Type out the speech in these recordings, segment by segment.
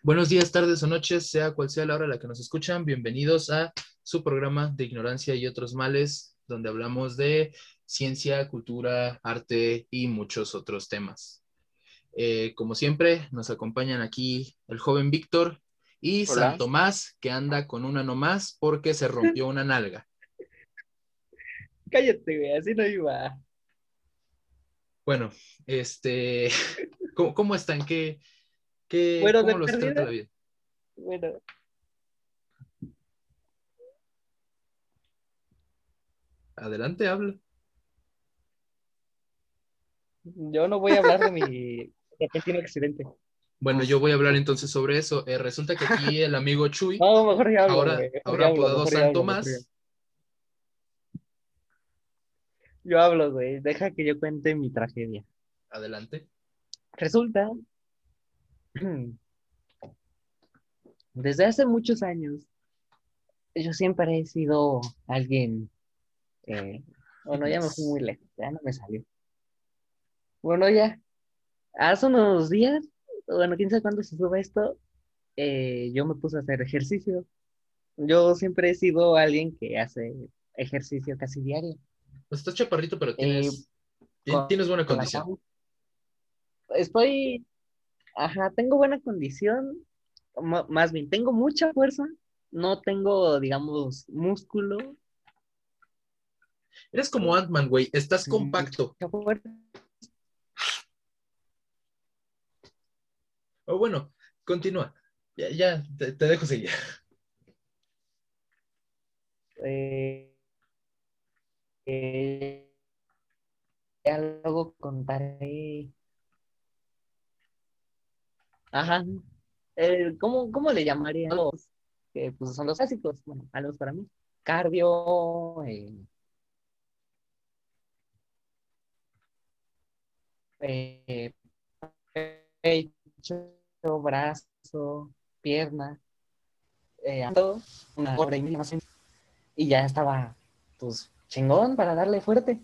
Buenos días, tardes o noches, sea cual sea la hora a la que nos escuchan. Bienvenidos a su programa de Ignorancia y otros males, donde hablamos de ciencia, cultura, arte y muchos otros temas. Eh, como siempre, nos acompañan aquí el joven Víctor y Hola. San Tomás, que anda con una nomás porque se rompió una nalga. Cállate, güey, así no iba. Bueno, este, ¿cómo, cómo están? ¿Qué, qué, Bueno, cómo los trata la vida? Bueno, Adelante, habla. yo no voy a hablar de mi repentino accidente. Bueno, yo voy a hablar entonces sobre eso. Eh, resulta que aquí el amigo Chuy, No, mejor ya hablo, ahora, mejor ahora ya hablo, apodado mejor ya San hablo, mejor Tomás, ya- Yo hablo, güey, deja que yo cuente mi tragedia. adelante. Resulta, desde hace muchos años, yo siempre he sido alguien, eh, bueno, ya me fui muy lejos, ya no me salió. Bueno, ya, hace unos días, bueno, quién sabe cuándo se sube esto, eh, yo me puse a hacer ejercicio. Yo siempre he sido alguien que hace ejercicio casi diario. Pues estás chaparrito, pero tienes, ti- con- tienes buena condición. Estoy, ajá, tengo buena condición, más bien, tengo mucha fuerza, no tengo, digamos, músculo, Eres como Ant-Man, güey. Estás compacto. O bueno, continúa. Ya, ya te, te dejo seguir. eh, eh, ya luego contaré. Ajá. Eh, ¿cómo, cómo le llamarían los que pues, son los clásicos? Bueno, al menos para mí. Cardio, eh, eh, pecho, brazo, pierna, eh, todo, una hora y. Y ya estaba, pues, chingón para darle fuerte.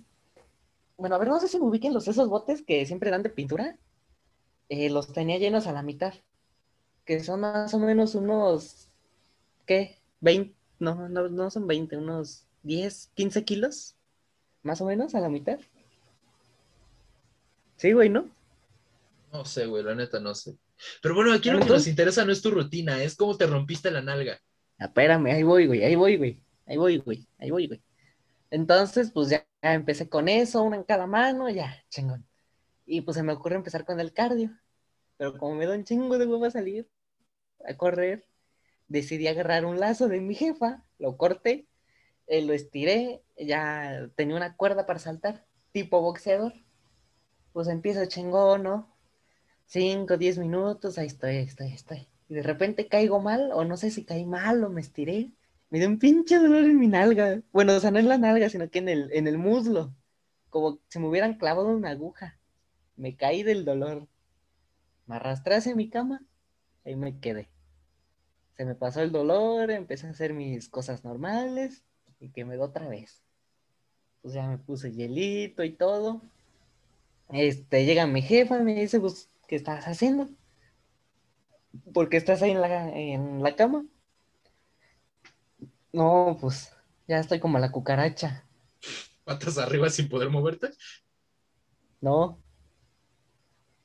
Bueno, a ver, no sé si me ubiquen los esos botes que siempre dan de pintura. Eh, los tenía llenos a la mitad. Que son más o menos unos, ¿qué? 20, no, no, no son 20, unos 10, 15 kilos. Más o menos a la mitad. Sí, güey, ¿no? No sé, güey, la neta no sé. Pero bueno, aquí lo que nos interesa no es tu rutina, es cómo te rompiste la nalga. Espérame, ahí voy, güey, ahí voy, güey. Ahí voy, güey, ahí voy, güey. Entonces, pues ya empecé con eso, una en cada mano, ya, chingón. Y pues se me ocurre empezar con el cardio. Pero como me da un chingo de huevo a salir a correr, decidí agarrar un lazo de mi jefa, lo corté, eh, lo estiré, ya tenía una cuerda para saltar, tipo boxeador. Pues empiezo chingón, ¿no? Cinco, diez minutos, ahí estoy, ahí estoy, ahí estoy. Y de repente caigo mal, o no sé si caí mal o me estiré. Me dio un pinche dolor en mi nalga. Bueno, o sea, no en la nalga, sino que en el, en el muslo. Como si me hubieran clavado una aguja. Me caí del dolor. Me arrastré hacia mi cama. Ahí me quedé. Se me pasó el dolor, empecé a hacer mis cosas normales y que me dio otra vez. Pues ya me puse hielito y todo. Este, llega mi jefa y me dice, pues, ¿qué estás haciendo? ¿Por qué estás ahí en la, en la cama? No, pues, ya estoy como la cucaracha. Patas arriba sin poder moverte. No,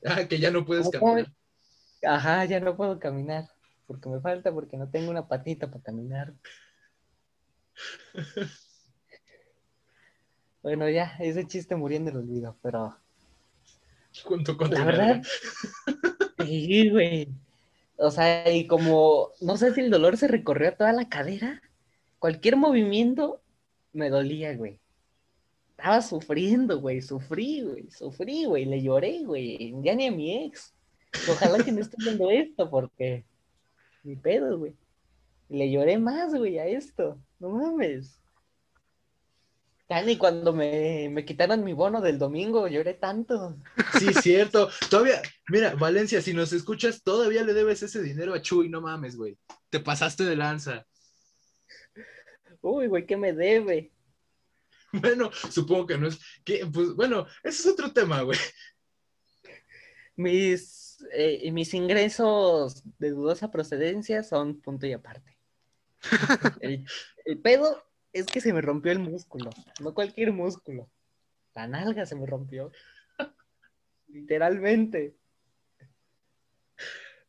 Ah, que ya no puedes ¿Cómo, cómo? caminar. ajá, ya no puedo caminar. Porque me falta, porque no tengo una patita para caminar. Bueno, ya, ese chiste murió en el olvido, pero Junto con la verdad, sí, güey. O sea, y como, no sé si el dolor se recorrió a toda la cadera, cualquier movimiento me dolía, güey. Estaba sufriendo, güey, sufrí, güey, sufrí, güey, le lloré, güey, ya ni a mi ex. Ojalá que no esté viendo esto, porque ni pedo, güey. Le lloré más, güey, a esto, no mames. Ya ni cuando me, me quitaron mi bono del domingo lloré tanto. Sí, cierto. Todavía, mira, Valencia, si nos escuchas, todavía le debes ese dinero a Chuy, no mames, güey. Te pasaste de lanza. Uy, güey, ¿qué me debe? Bueno, supongo que no es. Que, pues bueno, ese es otro tema, güey. Mis eh, mis ingresos de dudosa procedencia son punto y aparte. el, el pedo es que se me rompió el músculo, no cualquier músculo. La nalga se me rompió. Literalmente.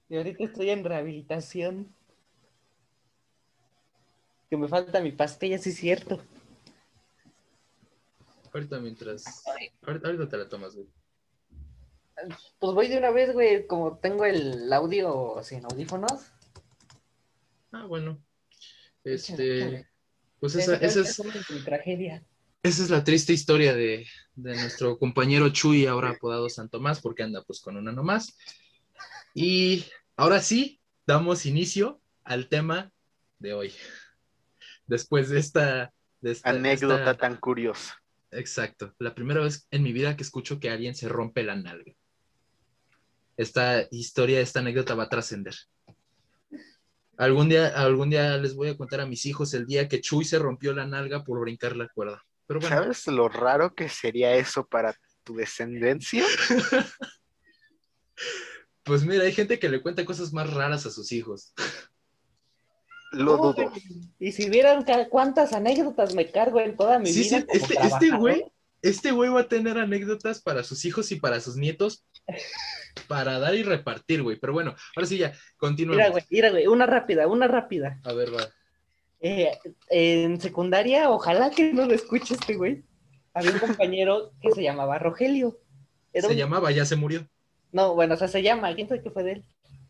Y ahorita estoy en rehabilitación. Que me falta mi pastilla, sí es cierto. Ahorita mientras. Ahorita, ahorita te la tomas, güey. Pues voy de una vez, güey, como tengo el audio sin audífonos. Ah, bueno. Este. Pues Esa esa, es, tragedia. esa es la triste historia de, de nuestro compañero Chuy, ahora apodado San Tomás, porque anda pues con una nomás. Y ahora sí, damos inicio al tema de hoy. Después de esta. de esta- Anécdota esta- tan curiosa. Exacto. La primera vez en mi vida que escucho que alguien se rompe la nalga. Esta historia, esta anécdota va a trascender. Algún día, algún día les voy a contar a mis hijos el día que Chuy se rompió la nalga por brincar la cuerda. Pero bueno, ¿Sabes lo raro que sería eso para tu descendencia? pues mira, hay gente que le cuenta cosas más raras a sus hijos. Lo dudo. Y si vieran cuántas anécdotas me cargo en toda mi Sí, vida. sí, este, este güey, este güey va a tener anécdotas para sus hijos y para sus nietos para dar y repartir, güey. Pero bueno, ahora sí ya, continuemos. Mira, güey, mira, güey, una rápida, una rápida. A ver, va. Eh, en secundaria, ojalá que no lo escuche este güey. Había un compañero que se llamaba Rogelio. Era Se un- llamaba, ya se murió. No, bueno, o sea, se llama, ¿quién sabe qué fue de él?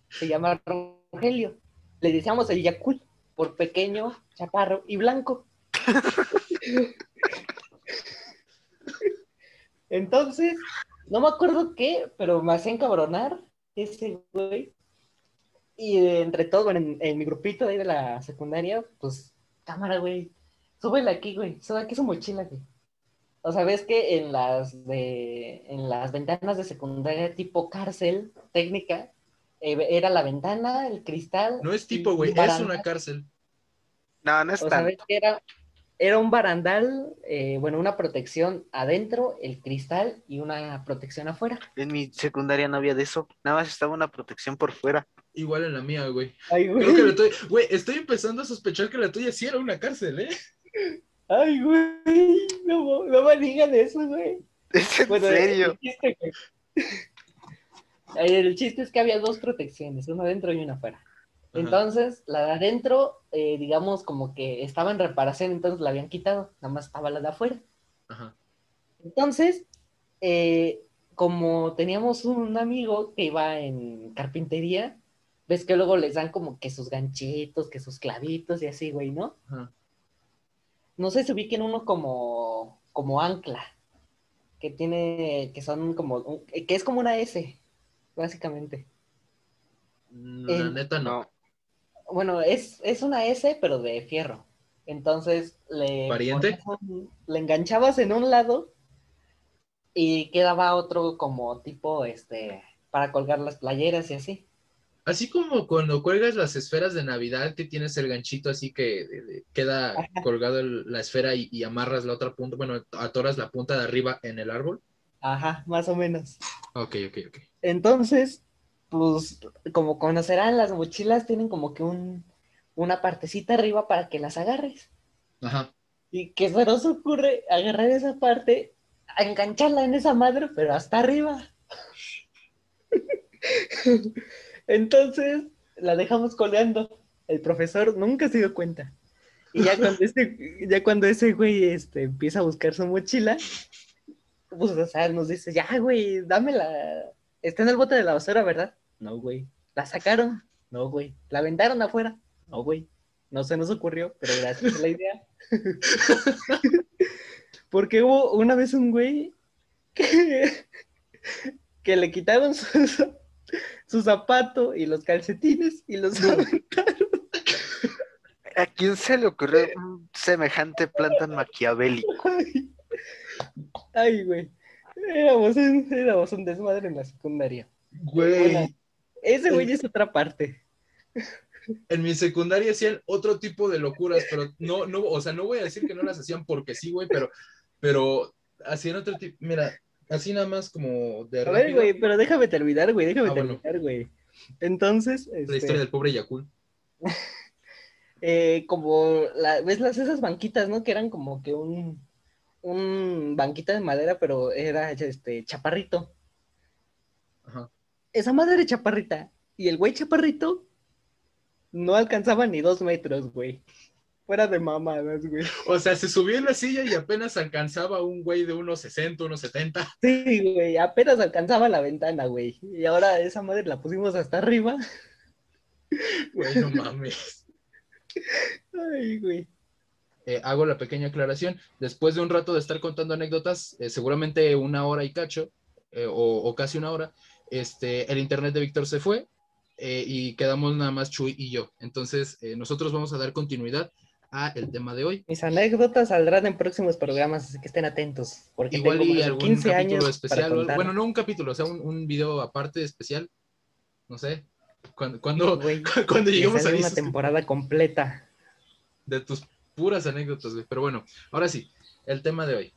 Se llama Rogelio. Le decíamos el Yakul, por pequeño, chaparro y blanco. Entonces, no me acuerdo qué, pero me hacía encabronar ese güey. Y entre todo, en, mi grupito ahí de la secundaria, pues, cámara, güey, súbela aquí, güey, sube aquí su mochila, güey. O sea, ves que en las de en las ventanas de secundaria tipo cárcel técnica eh, era la ventana, el cristal. No es tipo, güey, es una cárcel. No, no es O que era, era un barandal, eh, bueno, una protección adentro, el cristal y una protección afuera. En mi secundaria no había de eso. Nada más estaba una protección por fuera. Igual en la mía, güey. Ay, Creo que la tuya, güey, estoy empezando a sospechar que la tuya sí era una cárcel, ¿eh? Ay, güey. No, no me digan eso, güey. ¿Es en Bueno, serio? Chiste, güey. El chiste es que había dos protecciones, una adentro y una afuera. Ajá. Entonces, la de adentro, eh, digamos, como que estaba en reparación, entonces la habían quitado, nada más estaba la de afuera. Ajá. Entonces, eh, como teníamos un amigo que iba en carpintería, ves que luego les dan como que sus ganchitos, que sus clavitos y así, güey, ¿no? Ajá. No sé si ubiquen uno como, como ancla, que tiene, que son como, que es como una S, básicamente. La El- neta no. No. Bueno, es, es una S, pero de fierro. Entonces le, le enganchabas en un lado y quedaba otro como tipo, este, para colgar las playeras y así. Así como cuando cuelgas las esferas de Navidad que tienes el ganchito así que queda Ajá. colgado el- la esfera y, y amarras la otra punta, bueno, atoras la punta de arriba en el árbol. Ajá, más o menos. Ok, ok, ok. Entonces, pues, como conocerán, las mochilas tienen como que un, una partecita arriba para que las agarres. Ajá. Y que se nos ocurre agarrar esa parte, engancharla en esa madre, pero hasta arriba. Entonces la dejamos colgando. El profesor nunca se dio cuenta. Y ya cuando ese, ya cuando ese güey este, empieza a buscar su mochila, pues o sea, nos dice, ya, güey, dámela. Está en el bote de la basura, ¿verdad? No, güey. ¿La sacaron? No, güey. ¿La aventaron afuera? No, güey. No se nos ocurrió, pero gracias a la idea. Porque hubo una vez un güey que, que le quitaron su, su zapato y los calcetines y los aventaron. ¿A quién se le ocurrió un semejante plan tan maquiavélico? Ay, Ay, güey. Éramos, un- éramos un desmadre en la secundaria. Güey, Bueno, ese güey es otra parte. en mi secundaria hacían otro tipo de locuras, pero no, no, o sea, no voy a decir que no las hacían porque sí, güey, pero, pero hacían otro tipo. Mira, así nada más como de A ver, güey, pero déjame terminar, güey, déjame Ah, bueno. terminar, güey. Entonces, la este, historia del pobre Yakul. eh, como, la, ¿ves las esas banquitas, no? Que eran como que un, un banquita de madera, pero era, este, chaparrito. Ajá. Esa madre chaparrita y el güey chaparrito no alcanzaba ni dos metros, güey. Fuera de mamadas, güey. O sea, se subió en la silla y apenas alcanzaba un güey de unos 60, unos 70. Sí, güey, apenas alcanzaba la ventana, güey. Y ahora esa madre la pusimos hasta arriba. Güey, no mames. Ay, güey. Eh, hago la pequeña aclaración. Después de un rato de estar contando anécdotas, eh, seguramente una hora y cacho, eh, o, o casi una hora, este, el internet de Víctor se fue eh, y quedamos nada más Chuy y yo. Entonces, eh, nosotros vamos a dar continuidad a el tema de hoy. Mis anécdotas saldrán en próximos programas, así que estén atentos. Porque Igual tengo y algún 15 capítulo años especial. bueno, no un capítulo, o sea, un, un video aparte especial. No sé. Cuando, cuando, Güey, cuando lleguemos ahí una temporada completa. de tus puras anécdotas, güey. Pero bueno, ahora sí, el tema de hoy.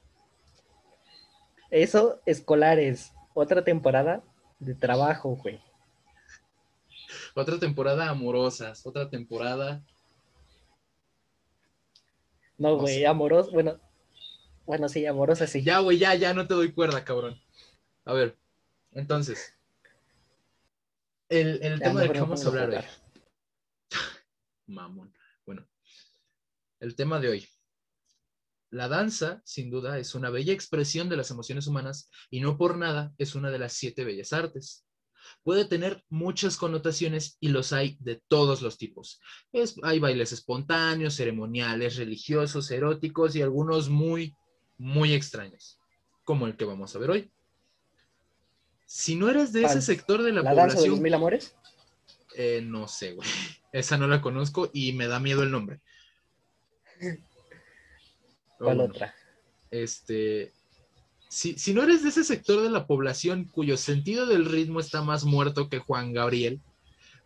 Eso, escolares. Otra temporada de trabajo, güey. Otra temporada amorosas, otra temporada. No, No güey, sé. amoroso, bueno. Bueno, sí, amorosa sí. Ya, güey, ya, ya no te doy cuerda, cabrón. A ver, entonces. El, el tema del mejor que vamos a hablar hoy. Mamón. El tema de hoy. La danza, sin duda, es una bella expresión de las emociones humanas y no por nada es una de las siete bellas artes. Puede tener muchas connotaciones y los hay de todos los tipos. Es- hay bailes espontáneos, ceremoniales, religiosos, eróticos y algunos muy, muy extraños, como el que vamos a ver hoy. Si no eres de ese sector de la, ¿La danza de población los mil amores? eh, no sé, güey. Esa no la conozco y me da miedo el nombre. ¿Cuál bueno, otra? Este, si, si no eres de ese sector de la población cuyo sentido del ritmo está más muerto que Juan Gabriel,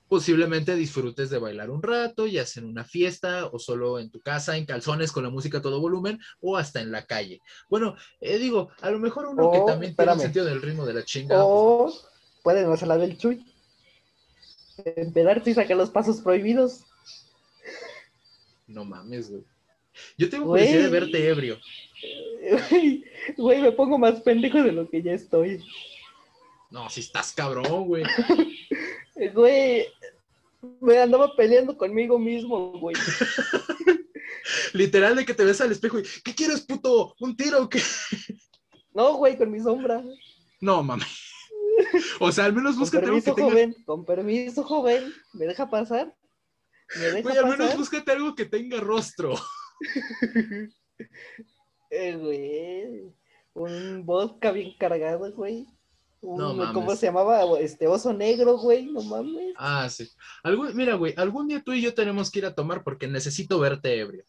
posiblemente disfrutes de bailar un rato, ya sea en una fiesta o solo en tu casa, en calzones con la música a todo volumen o hasta en la calle. Bueno, eh, digo, a lo mejor uno que Oh, también tiene espérame. sentido del ritmo de la chinga. pues, O pueden hacer la del Chuy. Empedarte y sacar los pasos prohibidos. no mames, güey. Yo tengo Güey. curiosidad de verte ebrio. Güey, güey, me pongo más pendejo de lo que ya estoy. No, si estás cabrón, güey. Güey, me andaba peleando conmigo mismo, güey. Literal de que te ves al espejo y, ¿qué quieres, puto? ¿Un tiro o qué? No, güey, con mi sombra. No, mames. O sea, al menos búscate algo que tenga. joven. Con permiso, joven. ¿Me deja pasar? ¿Me deja Güey, al menos búscate algo que tenga rostro. Eh, güey. Un vodka bien cargado, güey. Un, No mames. ¿Cómo se llamaba? Este oso negro, güey. No mames. Ah, sí. Algún, mira, güey, algún día tú y yo tenemos que ir a tomar porque necesito verte ebrio.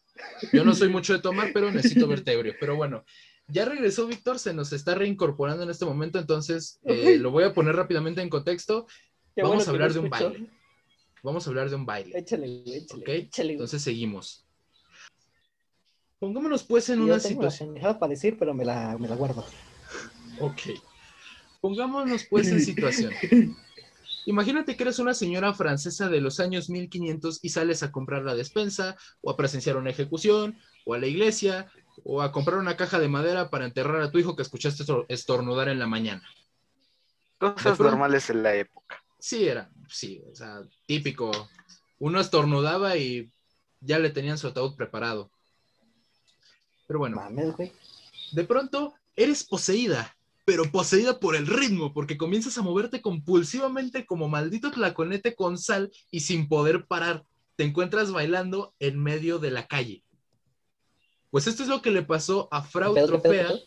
Yo no soy mucho de tomar, pero necesito verte ebrio. Pero bueno, ya regresó Víctor, se nos está reincorporando en este momento, entonces eh, lo voy a poner rápidamente en contexto. Qué Vamos bueno a hablar de un escuchó. baile. Vamos a hablar de un baile. Échale, échale. ¿Ok? échale. Entonces seguimos. Pongámonos pues en Yo una tengo la situación. pendejada para decir, pero me la, me la guardo. Ok. Pongámonos pues en situación. Imagínate que eres una señora francesa de los años 1500 y sales a comprar la despensa o a presenciar una ejecución o a la iglesia o a comprar una caja de madera para enterrar a tu hijo que escuchaste estor- estornudar en la mañana. Cosas pronto- normales en la época. Sí, era, sí, o sea, típico. Uno estornudaba y ya le tenían su ataúd preparado. Pero bueno, Mames, güey. de pronto eres poseída, pero poseída por el ritmo, porque comienzas a moverte compulsivamente como maldito tlaconete con sal y sin poder parar. Te encuentras bailando en medio de la calle. Pues esto es lo que le pasó a Frau ¿Qué pedo, qué pedo, qué Trofea. pedo?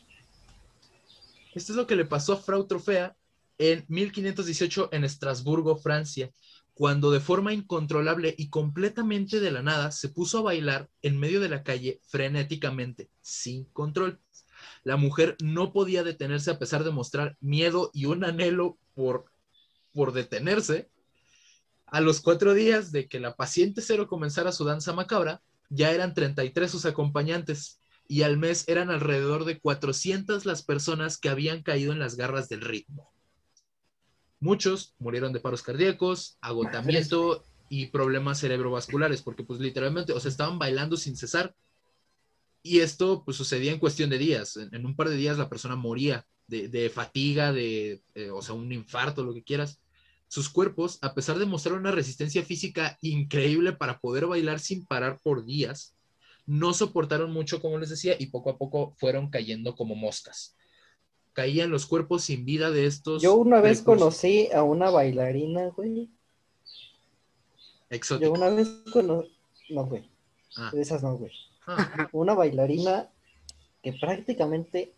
Esto es lo que le pasó a Frau Trofea en 1518 en Estrasburgo, Francia, cuando de forma incontrolable y completamente de la nada se puso a bailar en medio de la calle frenéticamente, sin control. La mujer no podía detenerse a pesar de mostrar miedo y un anhelo por, por detenerse. A los cuatro días de que la paciente cero comenzara su danza macabra, ya eran 33 sus acompañantes, y al mes eran alrededor de 400 las personas que habían caído en las garras del ritmo. Muchos murieron de paros cardíacos, agotamiento y problemas cerebrovasculares, porque pues literalmente, o sea, estaban bailando sin cesar. Y esto pues sucedía en cuestión de días. En, un par de días la persona moría de, de fatiga, de, eh, o sea, un infarto, lo que quieras. Sus cuerpos, a pesar de mostrar una resistencia física increíble para poder bailar sin parar por días, no soportaron mucho, como les decía, y poco a poco fueron cayendo como moscas. Caían los cuerpos sin vida de estos. Yo una vez conocí a una bailarina, güey. Yo exóticos. una vez conocí. No, güey. Ah, De esas no, güey. ah, Una bailarina que prácticamente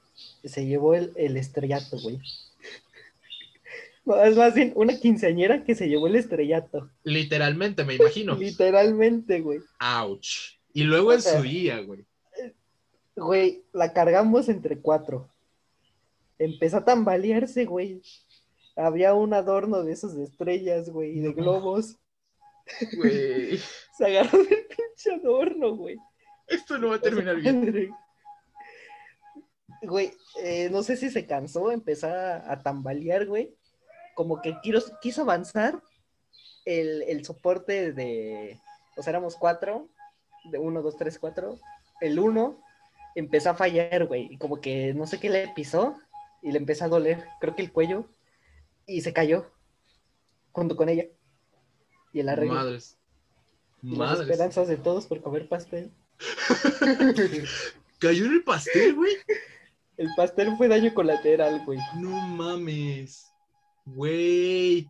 se llevó el, el estrellato, güey. No, es más bien una quinceañera que se llevó el estrellato. literalmente, me imagino. Literalmente, güey. Ouch. Y luego O en sea, su día, güey. Güey, la cargamos entre cuatro. Empezó a tambalearse, güey. Había un adorno de esos de estrellas, güey, y de globos. Güey, Se agarró del pinche adorno, güey. esto no va a terminar bien. Güey, eh, no sé si se cansó, empezó a, a tambalear, güey. Como que quiso, quiso avanzar el, el soporte de. O sea, éramos cuatro, de uno, dos, tres, cuatro. El uno empezó a fallar, güey. Y como que no sé qué le pisó y le empezó a doler, creo que el cuello. Y se cayó junto con ella. Y el arreglo. Madres. Y las Madres. esperanzas de todos por comer pastel. Cayó en el pastel, güey. El pastel fue daño colateral, güey. No mames. Güey.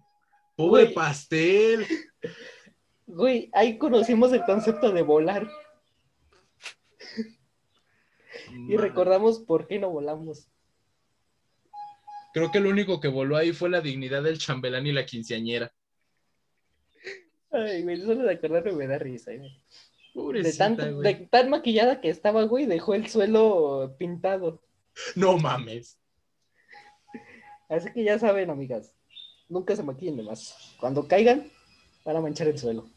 Pobre Güey. pastel. Güey, ahí conocimos el concepto de volar y recordamos por qué no volamos. Creo que lo único que voló ahí fue la dignidad del chambelán y la quinceañera. Ay, güey, solo de acordarme me da risa. güey. De, Pobrecita, de tan maquillada que estaba, güey, dejó el suelo pintado. No mames. Así que ya saben, amigas, nunca se maquillen de más. Cuando caigan, van a manchar el suelo.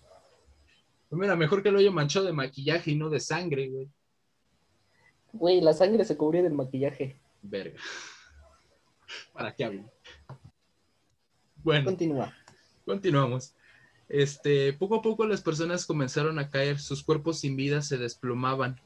Pues Mira, mejor que lo haya manchado de maquillaje y no de sangre, güey. Güey, la sangre se cubrió del maquillaje. Verga. ¿Para qué hablo? Bueno, Continúa. continuamos. Este, poco a poco las personas comenzaron a caer, sus cuerpos sin vida se desplomaban.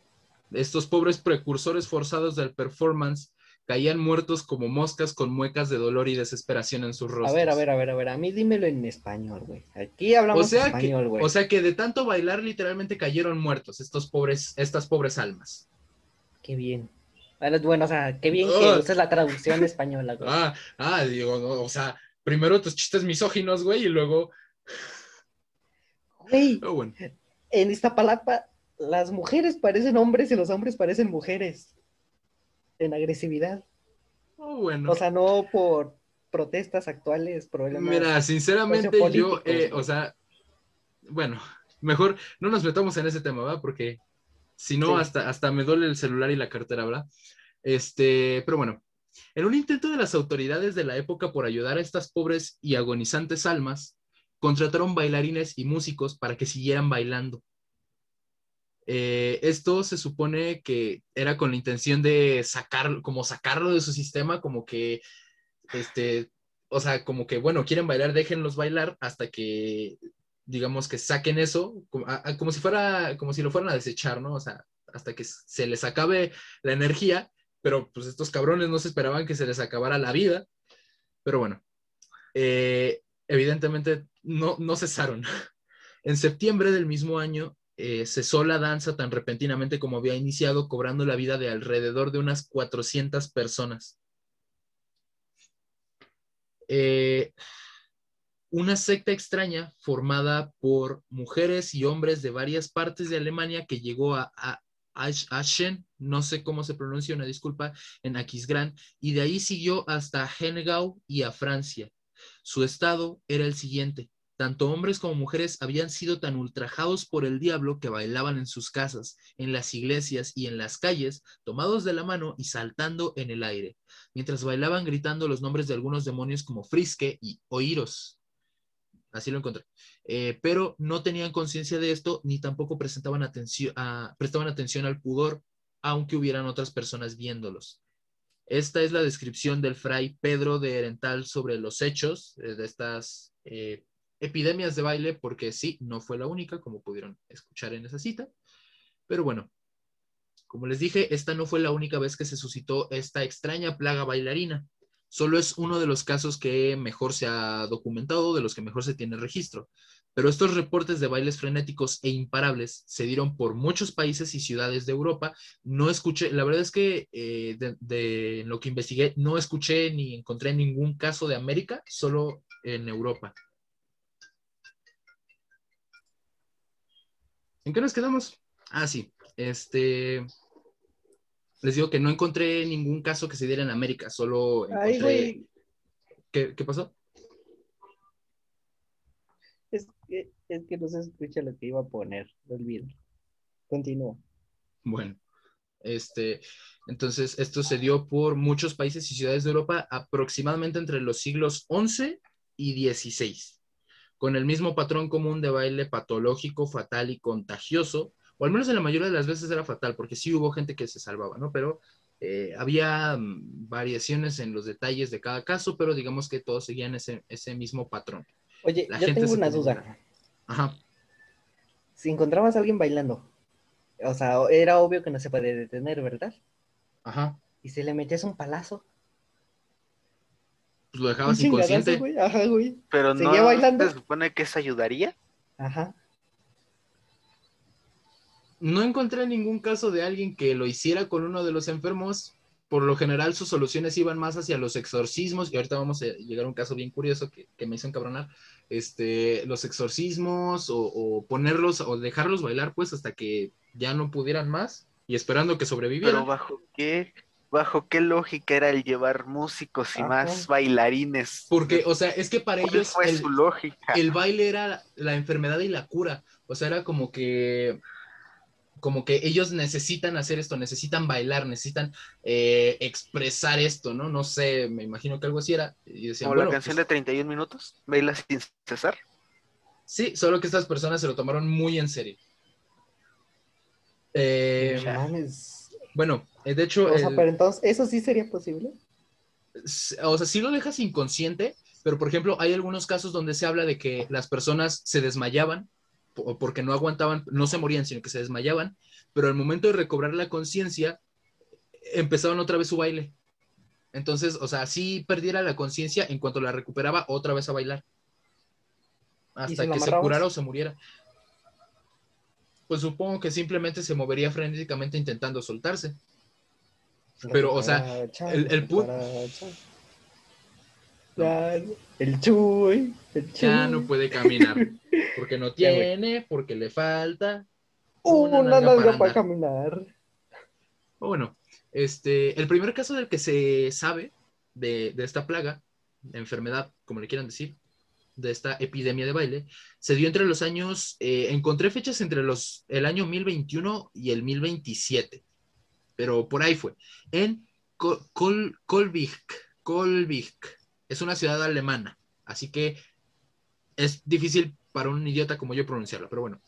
Estos pobres precursores forzados del performance caían muertos como moscas con muecas de dolor y desesperación en sus rostros. A ver, a ver, a ver, a ver. A mí dímelo en español, güey. Aquí hablamos O sea, español, güey. o sea que de tanto bailar literalmente cayeron muertos estos pobres, estas pobres almas. Qué bien. Bueno, Bueno, o sea, qué bien que uses la traducción española, güey. Ah, ah, digo, no, o sea, primero tus chistes misóginos, güey, y luego, Güey, oh, bueno, en Iztapalapa, las mujeres parecen hombres y los hombres parecen mujeres. En agresividad. oh, bueno. O sea, no por protestas actuales, problemas. Mira, sinceramente yo, eh, o sea, bueno, mejor no nos metamos en ese tema, ¿verdad? Porque si no, Sí. hasta, hasta me duele el celular y la cartera, ¿verdad? Este, pero bueno, en un intento de las autoridades de la época por ayudar a estas pobres y agonizantes almas, contrataron bailarines y músicos para que siguieran bailando. Eh, esto se supone que era con la intención de sacar, como sacarlo de su sistema, como que, este, o sea, como que, bueno, quieren bailar, déjenlos bailar hasta que, digamos, que saquen eso, como, como si fuera, como si lo fueran a desechar, ¿no? O sea, hasta que se les acabe la energía, pero pues estos cabrones no se esperaban que se les acabara la vida, pero bueno, eh, evidentemente no, no cesaron. En septiembre del mismo año eh, cesó la danza tan repentinamente como había iniciado, cobrando la vida de alrededor de unas 400 personas. Eh, una secta extraña formada por mujeres y hombres de varias partes de Alemania que llegó a, a Asch- Aschen, no sé cómo se pronuncia, una disculpa, en Aquisgrán, y de ahí siguió hasta Hengau y a Francia. Su estado era el siguiente. Tanto hombres como mujeres habían sido tan ultrajados por el diablo que bailaban en sus casas, en las iglesias y en las calles, tomados de la mano y saltando en el aire, mientras bailaban gritando los nombres de algunos demonios como Friske y Oíros. Así lo encontré. Eh, pero no tenían conciencia de esto ni tampoco presentaban atención, a- prestaban atención al pudor aunque hubieran otras personas viéndolos. Esta es la descripción del fray Pedro de Erental sobre los hechos eh, de estas eh, epidemias de baile, porque sí, no fue la única, como pudieron escuchar en esa cita. Pero bueno, como les dije, esta no fue la única vez que se suscitó esta extraña plaga bailarina. Solo es uno de los casos que mejor se ha documentado, de los que mejor se tiene registro. Pero estos reportes de bailes frenéticos e imparables se dieron por muchos países y ciudades de Europa. No escuché, la verdad es que eh, de, lo que investigué, no escuché ni encontré ningún caso de América, solo en Europa. ¿En qué nos quedamos? Ah, sí. Este, les digo que no encontré ningún caso que se diera en América, solo encontré... ¿Qué, pasó? Es que, es que no se escucha lo que iba a poner, olvido. Continúa. Bueno, este, entonces esto se dio por muchos países y ciudades de Europa aproximadamente entre los siglos XI y XVI, con el mismo patrón común de baile patológico, fatal y contagioso, o al menos en la mayoría de las veces era fatal, porque sí hubo gente que se salvaba, ¿no? Pero eh, había mm, variaciones en los detalles de cada caso, pero digamos que todos seguían ese, ese mismo patrón. Oye, yo tengo una duda. Ajá. Si encontrabas a alguien bailando, o sea, era obvio que no se puede detener, ¿verdad? Ajá. Y se le metías un palazo. Pues lo dejabas inconsciente. Ajá, güey. Pero no bailando? se supone que eso ayudaría. Ajá no encontré ningún caso de alguien que lo hiciera con uno de los enfermos. Por lo general, sus soluciones iban más hacia los exorcismos, y ahorita vamos a llegar a un caso bien curioso que, me hizo encabronar. Este, los exorcismos, o, ponerlos, o dejarlos bailar, pues, hasta que ya no pudieran más, y esperando que sobrevivieran. Pero bajo qué, bajo qué lógica era el llevar músicos y más bailarines. Porque, o sea, es que para ellos. Fue su lógica? El baile era la enfermedad y la cura. O sea, era como que como que ellos necesitan hacer esto, necesitan bailar, necesitan eh, expresar esto, ¿no? No sé, me imagino que algo así era. Y ¿Como la canción pues de 31 minutos? ¿Baila sin cesar? Sí, solo que estas personas se lo tomaron muy en serio. Eh, bueno, eh, de hecho... O sea, pero entonces, ¿eso sí sería posible? O sea, sí lo dejas inconsciente, pero por ejemplo, hay algunos casos donde se habla de que las personas se desmayaban porque no aguantaban, no se morían, sino que se desmayaban, pero al momento de recobrar la conciencia, empezaban otra vez su baile. Entonces, o sea, si perdiera la conciencia, en cuanto la recuperaba, otra vez a bailar. Hasta que se curara o se muriera. Pues supongo que simplemente se movería frenéticamente intentando soltarse. Pero, o sea, el, el, el chuy, Ya no puede caminar. Porque no tiene, porque le falta. Una, nalga, para, caminar. Bueno, este, el primer caso del que se sabe de, esta plaga, enfermedad, como le quieran decir, de esta epidemia de baile, se dio entre los años, eh, encontré fechas entre los, el año 1021 y el 1027, pero por ahí fue, en Kol, Kolbik, es una ciudad alemana, así que es difícil para un idiota como yo pronunciarlo, pero bueno.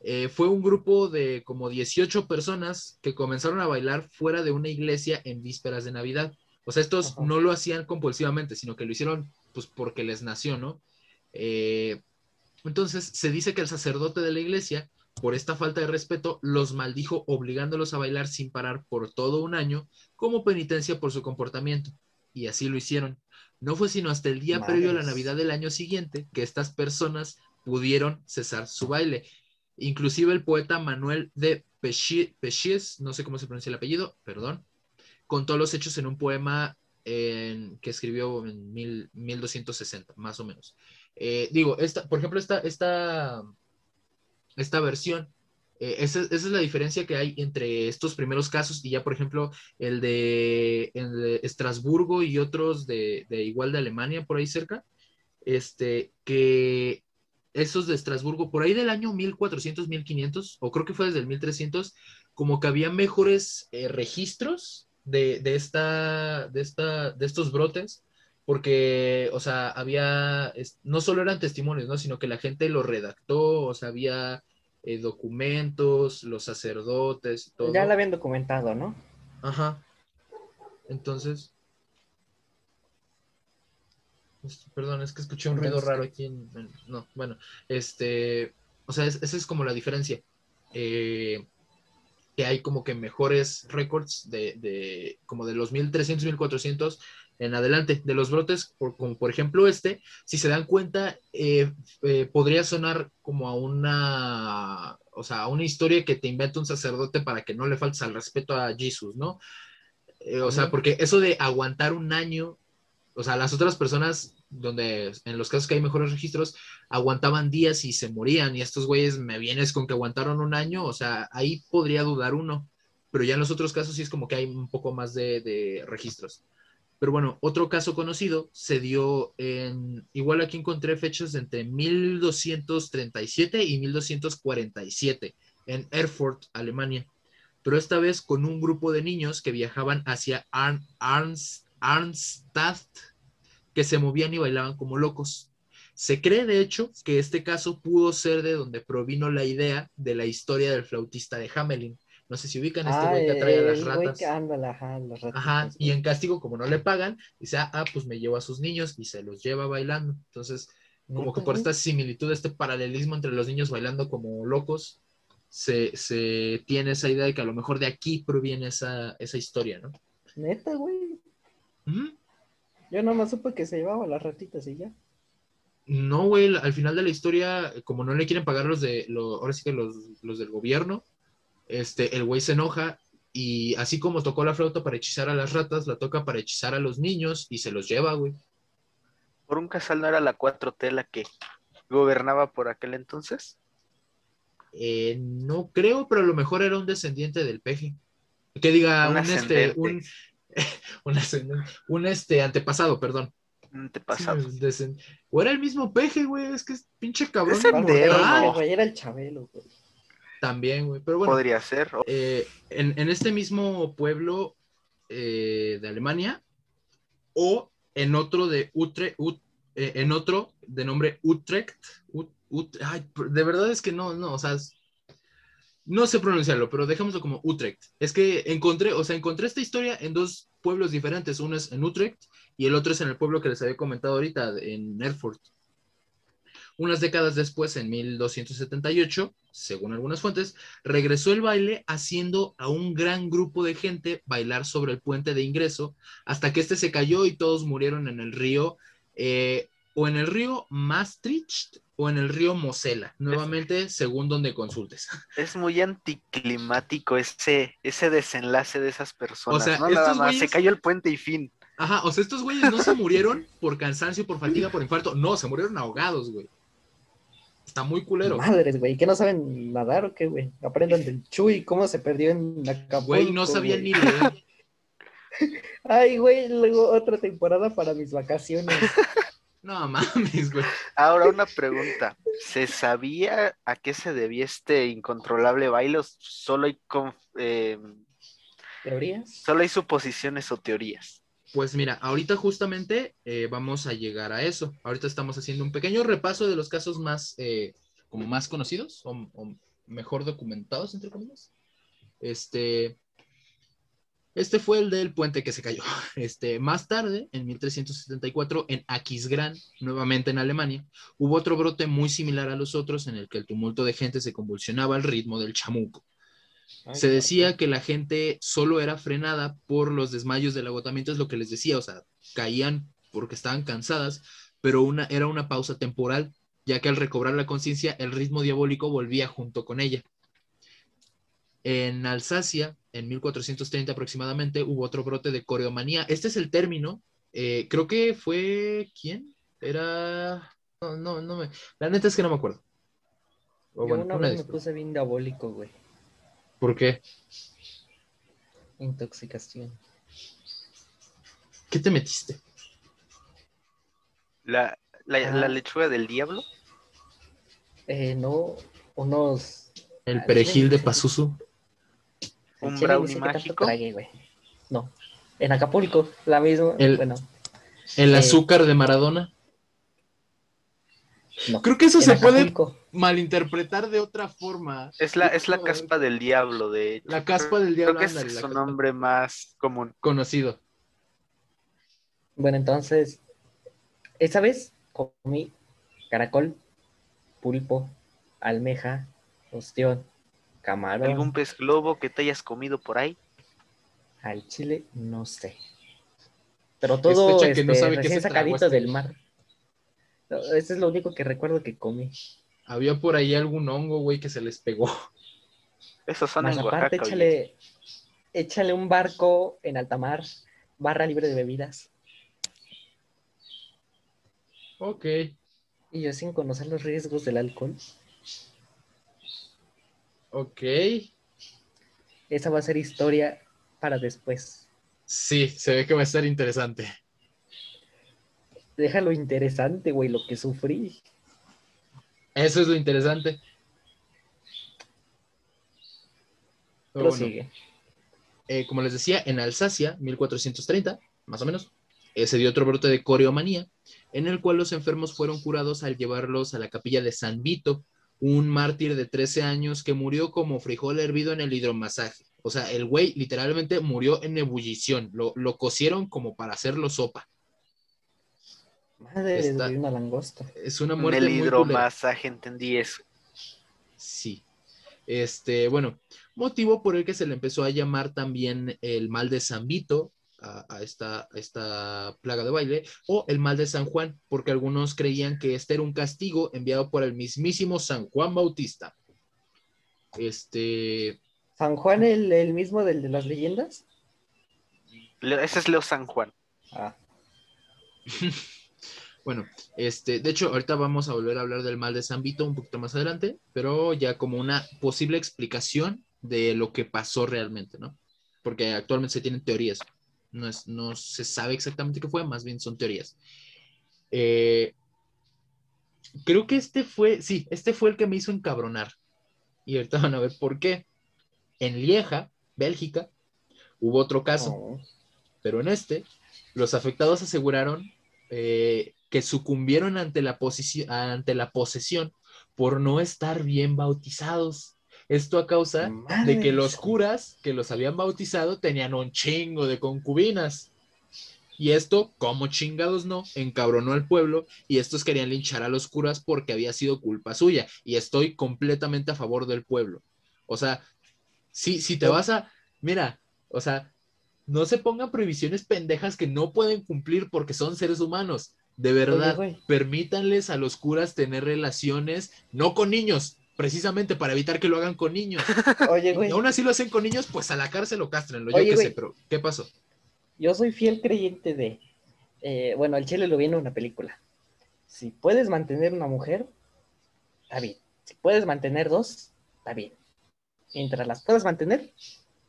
Eh, fue un grupo de como 18 personas que comenzaron a bailar fuera de una iglesia en vísperas de Navidad. O sea, estos no lo hacían compulsivamente, sino que lo hicieron pues porque les nació, ¿no? Eh, entonces se dice que el sacerdote de la iglesia, por esta falta de respeto, los maldijo obligándolos a bailar sin parar por todo un año como penitencia por su comportamiento. Y así lo hicieron. No fue sino hasta el día previo a la Navidad del año siguiente que estas personas pudieron cesar su baile. Inclusive el poeta Manuel de Pechies, no sé cómo se pronuncia el apellido, perdón, contó los hechos en un poema que escribió en 1260, más o menos. Eh, digo, esta, por ejemplo, esta, esta, esta versión eh, esa, es la diferencia que hay entre estos primeros casos y ya, por ejemplo, el de, Estrasburgo y otros de, igual de Alemania, por ahí cerca, este, que esos de Estrasburgo, por ahí del año 1400, 1500, o creo que fue desde el 1300, como que había mejores eh, registros de, esta, de, esta, de estos brotes, porque, o sea, había, no solo eran testimonios, ¿no? Sino que la gente lo redactó, o sea, había eh, documentos, los sacerdotes y todo. Ya la habían documentado, ¿no? Ajá. Entonces. Perdón, es que escuché un ruido raro aquí en, en- No, bueno. Este. O sea, es- esa es como la diferencia. Eh, que hay como que mejores récords de, de como de los 1300, 1400 en adelante. De los brotes, por, como por ejemplo este, si se dan cuenta, eh, eh, podría sonar como a una, o sea, a una historia que te inventa un sacerdote para que no le faltes al respeto a Jesús, ¿no? Eh, o sea, porque eso de aguantar un año, o sea, las otras personas, donde en los casos que hay mejores registros, aguantaban días y se morían, y estos güeyes me vienes con que aguantaron un año, o sea, ahí podría dudar uno, pero ya en los otros casos sí es como que hay un poco más de, de registros. Pero bueno, otro caso conocido se dio en, igual aquí encontré fechas entre 1237 y 1247 en Erfurt, Alemania. Pero esta vez con un grupo de niños que viajaban hacia Arn, Arns- Arnstadt, que se movían y bailaban como locos. Se cree, de hecho, que este caso pudo ser de donde provino la idea de la historia del flautista de Hamelin. No sé si ubican este Ah, güey que atrae a las ratas. que ándale, ajá, las ratas. Ajá, y en castigo, como no le pagan, dice, ah, ah, pues me llevo a sus niños y se los lleva bailando. Entonces, como que por esta similitud, este paralelismo entre los niños bailando como locos, se, se tiene esa idea de que a lo mejor de aquí proviene esa, esa historia, ¿no? Neta, güey. Ujú. Yo nomás supe que se llevaba las ratitas y ya. No, güey, al final de la historia, como no le quieren pagar los de, lo- ahora sí que los, los del gobierno, este, el güey se enoja y así como tocó la flauta para hechizar a las ratas, la toca para hechizar a los niños y se los lleva, güey. Por un casal no era la 4T la que gobernaba por aquel entonces. Eh, no creo, pero a lo mejor era un descendiente del peje. Que diga, Un un, este, un, un, un, este antepasado, perdón. Antepasado. Sí, O era el mismo peje, güey, es que es pinche cabrón. Era el Chabelo, güey. También, güey, pero bueno. Podría ser. eh, en, en este mismo pueblo eh, de Alemania o en otro de Utrecht, Ut- eh, en otro de nombre Utrecht. Ut- Ut- ay, de verdad es que no, no, o sea, es- no sé pronunciarlo, pero dejémoslo como Utrecht. Es que encontré, o sea, encontré esta historia en dos pueblos diferentes. Uno es en Utrecht y el otro es en el pueblo que les había comentado ahorita, en Erfurt. Unas décadas después, en 1278, según algunas fuentes, regresó el baile haciendo a un gran grupo de gente bailar sobre el puente de ingreso hasta que este se cayó y todos murieron en el río, eh, o en el río Maastricht o en el río Mosela, nuevamente según donde consultes. Es muy anticlimático ese, ese desenlace de esas personas. O sea, no nada más. Se cayó el puente y fin. Ajá, o sea, estos güeyes no se murieron por cansancio, por fatiga, por infarto, no, se murieron ahogados, güey. Está muy culero. Madres, güey, ¿que no saben nadar o qué, güey? Aprendan del Chuy, cómo se perdió en Acapulco. Güey, no sabían ni leer. Ay, güey, luego otra temporada para mis vacaciones. No mames, güey. Ahora una pregunta. ¿Se sabía a qué se debía este incontrolable baile? o Solo hay, conf- eh, ¿Teorías? solo hay suposiciones o teorías. Pues mira, ahorita justamente eh, vamos a llegar a eso. Ahorita estamos haciendo un pequeño repaso de los casos más, eh, como más conocidos o, o mejor documentados, entre comillas. Este, este fue el del puente que se cayó. Este, más tarde, en 1374, en Aquisgrán, nuevamente en Alemania, hubo otro brote muy similar a los otros en el que el tumulto de gente se convulsionaba al ritmo del chamuco. Se decía que la gente solo era frenada por los desmayos del agotamiento, es lo que les decía, o sea, caían porque estaban cansadas, pero una, era una pausa temporal, ya que al recobrar la conciencia, el ritmo diabólico volvía junto con ella. En Alsacia, en 1430 aproximadamente, hubo otro brote de coreomanía. Este es el término, eh, creo que fue, ¿quién? Era... No, no, no me... La neta es que no me acuerdo. O Yo bueno, una vez me puse bien diabólico, güey. ¿Por qué? Intoxicación. ¿Qué te metiste? La, la, Ah. la lechuga del diablo. Eh, no, unos... El Ah, perejil de. Pazuzu. Un brownie mágico. No, en Acapulco, la misma. El- Bueno, El Eh. azúcar de Maradona. No, Creo que eso se puede malinterpretar de otra forma. Es la, es la caspa del diablo, de hecho. La caspa del diablo, Creo que ándale, es su caspa. nombre más común. Conocido. Bueno, entonces, esa vez comí caracol, pulpo, almeja, ostión, camarón. ¿Algún pez globo que te hayas comido por ahí? Al chile, no sé. Pero todo este, que no sabe recién sacadito del mar. Eso es lo único que recuerdo que comí. Había por ahí algún hongo, güey, que se les pegó. Esos son Más en aparte, Oaxaca. oye. échale, échale un barco en alta mar, barra libre de bebidas. Ok. Y yo sin conocer los riesgos del alcohol. Ok. Esa va a ser historia para después. Sí, se ve que va a estar interesante. Déjalo interesante, güey, lo que sufrí. Eso es lo interesante. Pero bueno, eh, como les decía, en Alsacia, 1430, más o menos, eh, se dio otro brote de coreomanía, en el cual los enfermos fueron curados al llevarlos a la capilla de San Vito, un mártir de 13 años que murió como frijol hervido en el hidromasaje. O sea, el güey literalmente murió en ebullición. Lo, lo cocieron como para hacerlo sopa. Madre está- de una langosta. Es una En muerte el muy culera. hidromasaje entendí eso. Sí. Este, bueno, motivo por el que se le empezó a llamar también el mal de San Vito a, a esta, a esta plaga de baile, o el mal de San Juan, porque algunos creían que este era un castigo enviado por el mismísimo San Juan Bautista. Este, ¿San Juan el, el mismo del de las leyendas? Ese es Leo San Juan. Ah, bueno, este, de hecho, ahorita vamos a volver a hablar del mal de San Vito un poquito más adelante, pero ya como una posible explicación de lo que pasó realmente, ¿no? Porque actualmente se tienen teorías. No, es, no se sabe exactamente qué fue, más bien son teorías. Eh, creo que este fue, sí, este fue el que me hizo encabronar. Y ahorita van a ver por qué. En Lieja, Bélgica, hubo otro caso oh. pero en este, los afectados aseguraron eh, que sucumbieron ante la, ante la posesión por no estar bien bautizados. Esto a causa Madre de que los curas que los habían bautizado tenían un chingo de concubinas. Y esto, como chingados no, encabronó al pueblo y estos querían linchar a los curas porque había sido culpa suya. Y estoy completamente a favor del pueblo. O sea, si, si te vas a, mira, o sea, no se pongan prohibiciones pendejas que no pueden cumplir porque son seres humanos. De verdad, permítanles a los curas tener relaciones, no con niños, precisamente para evitar que lo hagan con niños. Oye, Y güey, aún así lo hacen con niños, pues a la cárcel o cástrenlo, yo qué güey. sé, pero ¿qué pasó? yo soy fiel creyente de. eh, bueno, el chile lo vi en una película. Si puedes mantener una mujer, está bien. Si puedes mantener dos, está bien. Mientras las puedas mantener,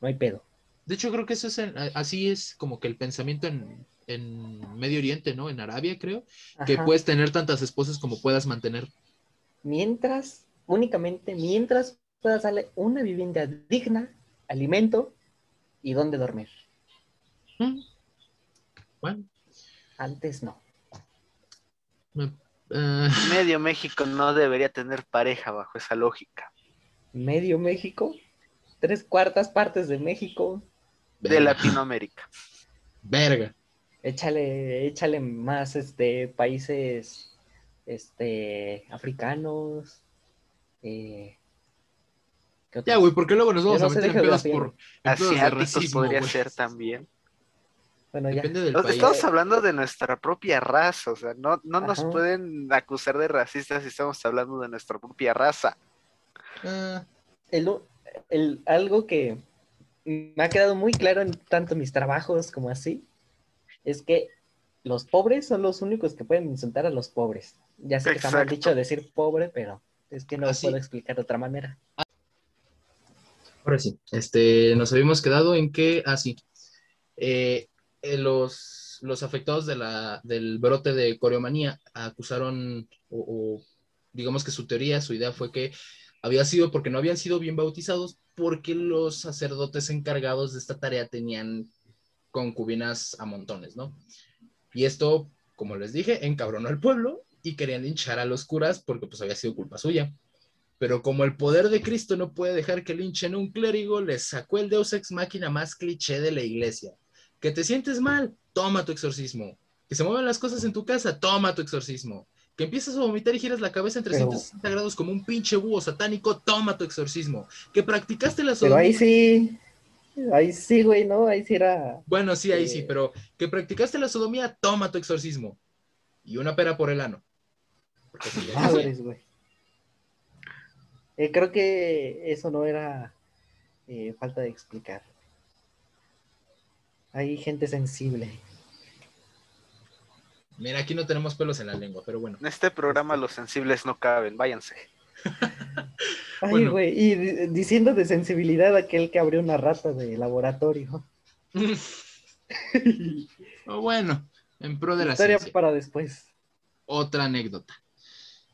no hay pedo. De hecho, creo que eso es en- así es como que el pensamiento en, en Medio Oriente, ¿no? En Arabia, creo, que puedes tener tantas esposas como puedas mantener. Mientras, únicamente mientras puedas darle una vivienda digna, alimento y donde dormir. Mm. Bueno, Antes no. me- eh, Medio México no debería tener pareja bajo esa lógica. Medio México, tres cuartas partes de México. De verga, Latinoamérica. verga. Échale, échale más este países este africanos. eh. Ya, güey, ¿por qué luego nos vamos no a meter en pedos por Asiáticos podría ser también. Bueno, ya. Depende del país. Estamos hablando de nuestra propia raza, o sea, no, no nos pueden acusar de racistas si estamos hablando de nuestra propia raza. Ah, El, el- algo que me ha quedado muy claro en tanto mis trabajos como así, es que los pobres son los únicos que pueden insultar a los pobres. Ya sé que está mal dicho decir pobre, pero es que no Así. puedo explicar de otra manera. Ahora sí, este, nos habíamos quedado en que, ah, sí, eh, eh, los, los afectados de la, del brote de coreomanía acusaron, o, o digamos que su teoría, su idea fue que había sido porque no habían sido bien bautizados, porque los sacerdotes encargados de esta tarea tenían concubinas a montones, ¿no? Y esto, como les dije, encabronó al pueblo y querían linchar a los curas porque pues había sido culpa suya. Pero como el poder de Cristo no puede dejar que linchen a un clérigo, les sacó el Deus Ex Máquina más cliché de la iglesia. Que te sientes mal, toma tu exorcismo. Que se muevan las cosas en tu casa, toma tu exorcismo. Que empiezas a vomitar y giras la cabeza en Pero- 360 grados como un pinche búho satánico, toma tu exorcismo. Que practicaste la Pero ahí sodomía- sí, ahí sí, güey, ¿no? Ahí sí era. Bueno, sí, ahí Eh. sí, pero que practicaste la sodomía, toma tu exorcismo. Y una pera por el ano. Porque sí, ahí sí. Madres, güey. Eh, creo que eso no era eh, falta de explicar. Hay gente sensible. Mira, aquí no tenemos pelos en la lengua, pero bueno. En este programa los sensibles no caben, váyanse. Ay, Bueno. güey, y di- diciendo de sensibilidad aquel que abrió una rata de laboratorio. O bueno, en pro de la Historia ciencia. para después. Otra anécdota.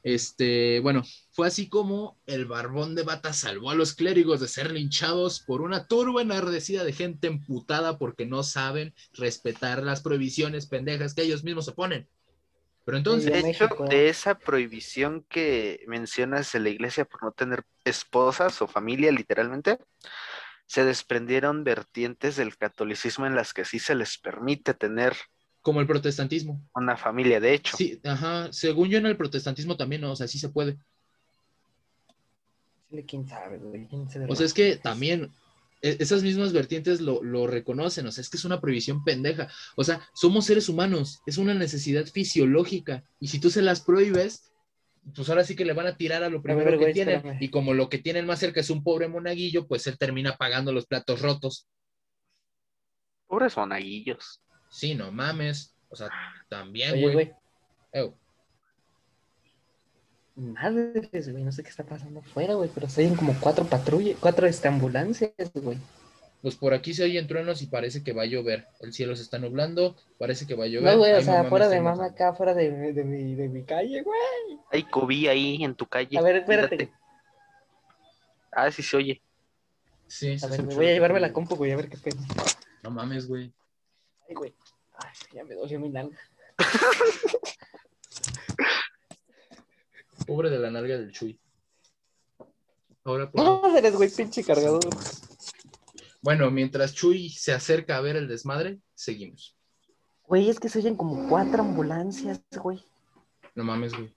Este, bueno, fue así como el barbón de bata salvó a los clérigos de ser linchados por una turba enardecida de gente emputada porque no saben respetar las prohibiciones pendejas que ellos mismos se ponen. Pero entonces, De hecho, de esa prohibición que mencionas de la iglesia por no tener esposas o familia, literalmente, se desprendieron vertientes del catolicismo en las que sí se les permite tener como el protestantismo. una familia, de hecho. Sí, ajá, según yo en el protestantismo también, ¿no? o sea, sí se puede. ¿Quién sabe, güey? ¿Quién se O sea, es que también esas mismas vertientes lo, lo reconocen, o sea, es que es una prohibición pendeja. O sea, somos seres humanos, es una necesidad fisiológica. Y si tú se las prohíbes, pues ahora sí que le van a tirar a lo primero ver, que güey, tienen. espérame. Y como lo que tienen más cerca es un pobre monaguillo, pues él termina pagando los platos rotos. Pobres monaguillos. Sí, no mames. O sea, también, Oye, güey. güey. Madres, güey, no sé qué está pasando afuera, güey, pero se oyen como cuatro patrullas, cuatro ambulancias, güey. Pues por aquí se oyen truenos y parece que va a llover. El cielo se está nublando, parece que va a llover. No, güey, o sea, estoy de mamá, acá, afuera de, de, mi, de mi calle, güey. Hay COVID ahí en tu calle. A ver, espérate. Ah, sí se oye. Sí, se A ver, me voy a llevarme la compu, güey, a ver qué pedo. No mames, güey. Ay, güey. Ay, ya me dolió mi nalga. Pobre de la nalga del Chuy. Ahora, pues, Madres, güey, pinche cargador. bueno, mientras Chuy se acerca a ver el desmadre, seguimos. Güey, es que se oyen como cuatro ambulancias, güey. No mames, güey.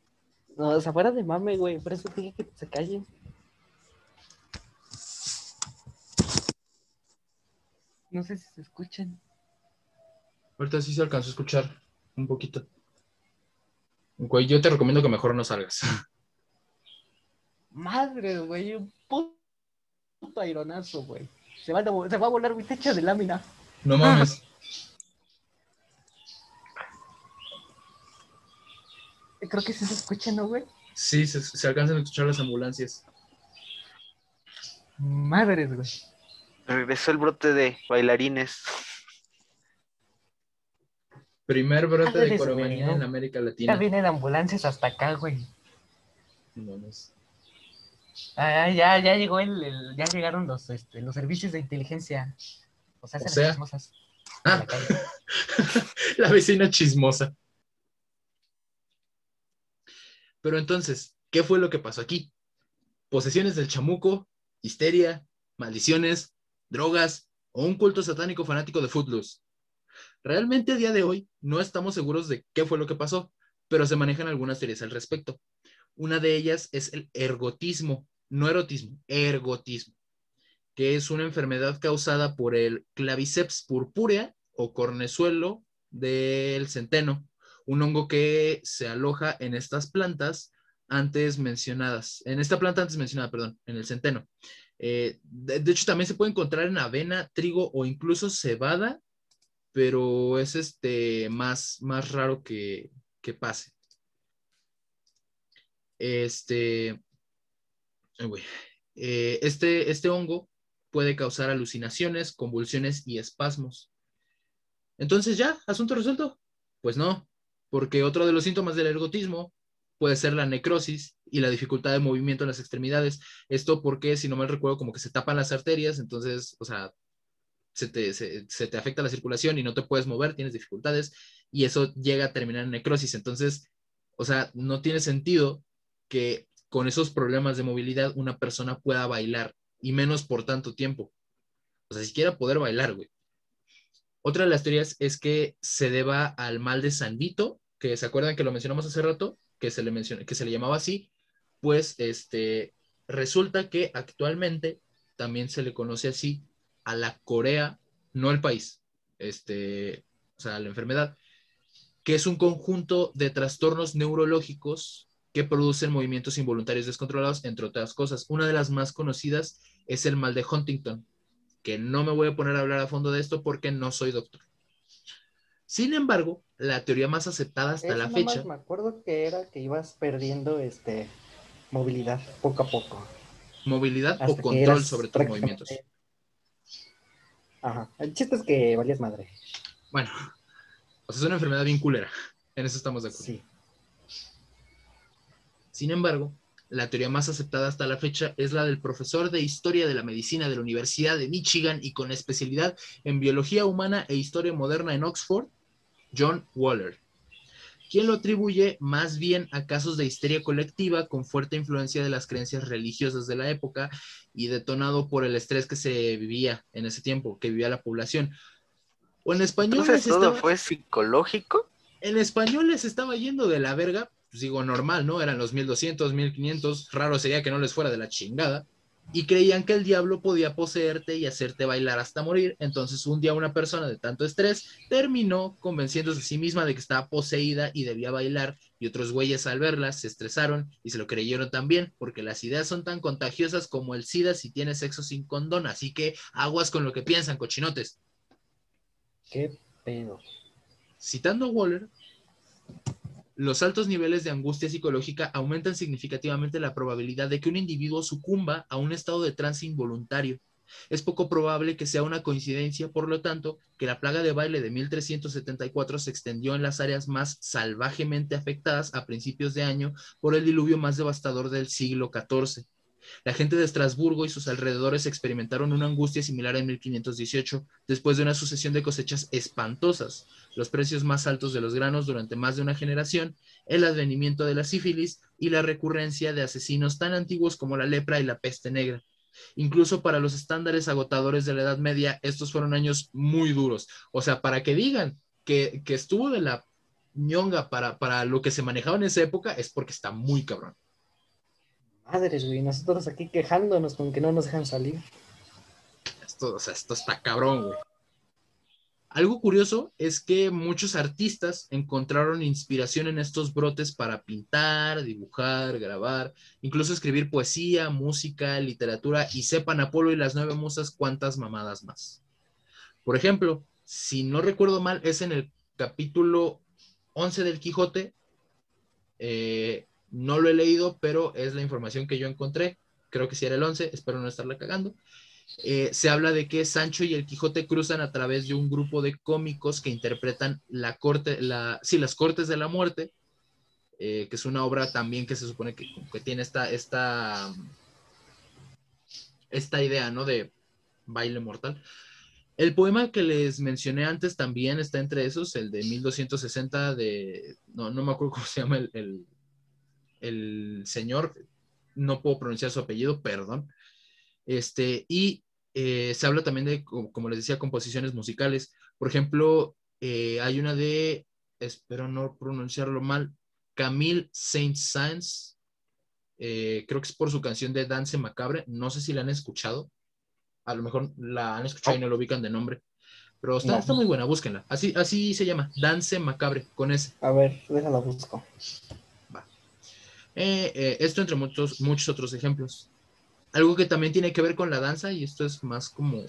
No, o sea, fuera de mame, güey, por eso dije que se callen. No sé si se escuchan. Ahorita sí se alcanzó a escuchar un poquito. Güey, yo te recomiendo que mejor no salgas. Madre, güey, un puto aironazo, güey. Se, a va a volar mi techo de lámina. No mames. Creo que sí se escucha, ¿no, güey? Sí, se, se alcanzan a escuchar las ambulancias. Madres, güey. Regresó el brote de bailarines. Primer brote de coromanía en. América Ya Latina. vienen ambulancias hasta acá, güey. No mames. Ah, ya, ya llegó el, el- ya llegaron los, este, los servicios de inteligencia. O sea, O las chismosas Ah, la la vecina chismosa. Pero entonces, ¿qué fue lo que pasó aquí? Posesiones del chamuco, histeria, maldiciones, drogas o un culto satánico fanático de Footloose. Realmente a día de hoy no estamos seguros de qué fue lo que pasó, pero se manejan algunas teorías al respecto. Una de ellas es el ergotismo, no erotismo, ergotismo, que es una enfermedad causada por el claviceps purpúrea o cornezuelo del centeno, un hongo que se aloja en estas plantas antes mencionadas, en esta planta antes mencionada, perdón, en el centeno. Eh, de, de hecho, también se puede encontrar en avena, trigo o incluso cebada, pero es este más, más raro que, que pase. Este. Eh, este, este hongo puede causar alucinaciones, convulsiones y espasmos. Entonces ya, asunto resuelto. Pues no, porque otro de los síntomas del ergotismo puede ser la necrosis y la dificultad de movimiento en las extremidades. Esto porque, si no mal recuerdo, como que se tapan las arterias, entonces, o sea, se te, se, te afecta la circulación y no te puedes mover, tienes dificultades y eso llega a terminar en necrosis. Entonces, O sea, no tiene sentido que con esos problemas de movilidad una persona pueda bailar y menos por tanto tiempo. O sea, siquiera poder bailar, güey. Otra de las teorías es que se deba al mal de San Vito, que se acuerdan que lo mencionamos hace rato, que se le, menciona, que se le llamaba así, pues este, resulta que actualmente también se le conoce así a la Corea, no el país, este, o sea, la enfermedad, que es un conjunto de trastornos neurológicos que producen movimientos involuntarios descontrolados, entre otras cosas. Una de las más conocidas es el mal de Huntington, que no me voy a poner a hablar a fondo de esto porque no soy doctor. Sin embargo, la teoría más aceptada hasta la fecha. me acuerdo que era que ibas perdiendo este movilidad poco a poco. Movilidad o control sobre tus movimientos. Ajá. El chiste es que valías madre. Bueno, sea, es una enfermedad bien culera. En eso estamos de acuerdo. Sí. Sin embargo, la teoría más aceptada hasta la fecha es la del profesor de Historia de la Medicina de la Universidad de Michigan y con especialidad en Biología Humana e Historia Moderna en Oxford, John Waller, quien lo atribuye más bien a casos de histeria colectiva con fuerte influencia de las creencias religiosas de la época y detonado por el estrés que se vivía en ese tiempo, que vivía la población. O en español... Entonces todo fue psicológico. En español les estaba yendo de la verga pues, digo, normal, ¿no? Eran los 1200, 1500, raro sería que no les fuera de la chingada. Y creían que el diablo podía poseerte y hacerte bailar hasta morir. Entonces, un día una persona de tanto estrés terminó convenciéndose a sí misma de que estaba poseída y debía bailar. Y otros güeyes al verla se estresaron y se lo creyeron también, porque las ideas son tan contagiosas como el SIDA si tienes sexo sin condón. Así que aguas con lo que piensan, cochinotes. ¿Qué pedo? Citando a Waller, los altos niveles de angustia psicológica aumentan significativamente la probabilidad de que un individuo sucumba a un estado de trance involuntario. Es poco probable que sea una coincidencia, por lo tanto, que la plaga de baile de 1374 se extendió en las áreas más salvajemente afectadas a principios de año por el diluvio más devastador del siglo XIV. La gente de Estrasburgo y sus alrededores experimentaron una angustia similar en 1518, después de una sucesión de cosechas espantosas, los precios más altos de los granos durante más de una generación, el advenimiento de la sífilis y la recurrencia de asesinos tan antiguos como la lepra y la peste negra. Incluso para los estándares agotadores de la Edad Media, estos fueron años muy duros. O sea, para que digan que, estuvo de la ñonga para, para lo que se manejaba en esa época, es porque está muy cabrón. Madres, güey, nosotros aquí quejándonos con que no nos dejan salir. Esto, o sea, esto está cabrón, güey. Algo curioso es que muchos artistas encontraron inspiración en estos brotes para pintar, dibujar, grabar, incluso escribir poesía, música, literatura y sepan Apolo y las nueve musas cuantas mamadas más. Por ejemplo, si no recuerdo mal, es en el capítulo 11 del Quijote, eh, no lo he leído, pero es la información que yo encontré. Creo que sí era el 11, espero no estarla cagando. Eh, se habla de que Sancho y el Quijote cruzan a través de un grupo de cómicos que interpretan la corte, la, sí, las Cortes de la Muerte, eh, que es una obra también que se supone que, que, tiene esta, esta, esta idea, ¿no? De baile mortal. El poema que les mencioné antes también está entre esos, el de 1260 de, no, no me acuerdo cómo se llama el, el señor, no puedo pronunciar su apellido, perdón. Este, y eh, se habla también de, como les decía, composiciones musicales. Por ejemplo, eh, hay una de, espero no pronunciarlo mal, Camille Saint-Saëns, eh, creo que es por su canción de Dance Macabre, no sé si la han escuchado, a lo mejor la han escuchado y no lo ubican de nombre, pero está, está muy buena, búsquenla, así, así se llama, Dance Macabre, con ese. A ver, déjala busco. Eh, eh, esto entre muchos, muchos otros ejemplos. Algo que también tiene que ver con la danza, y esto es más como,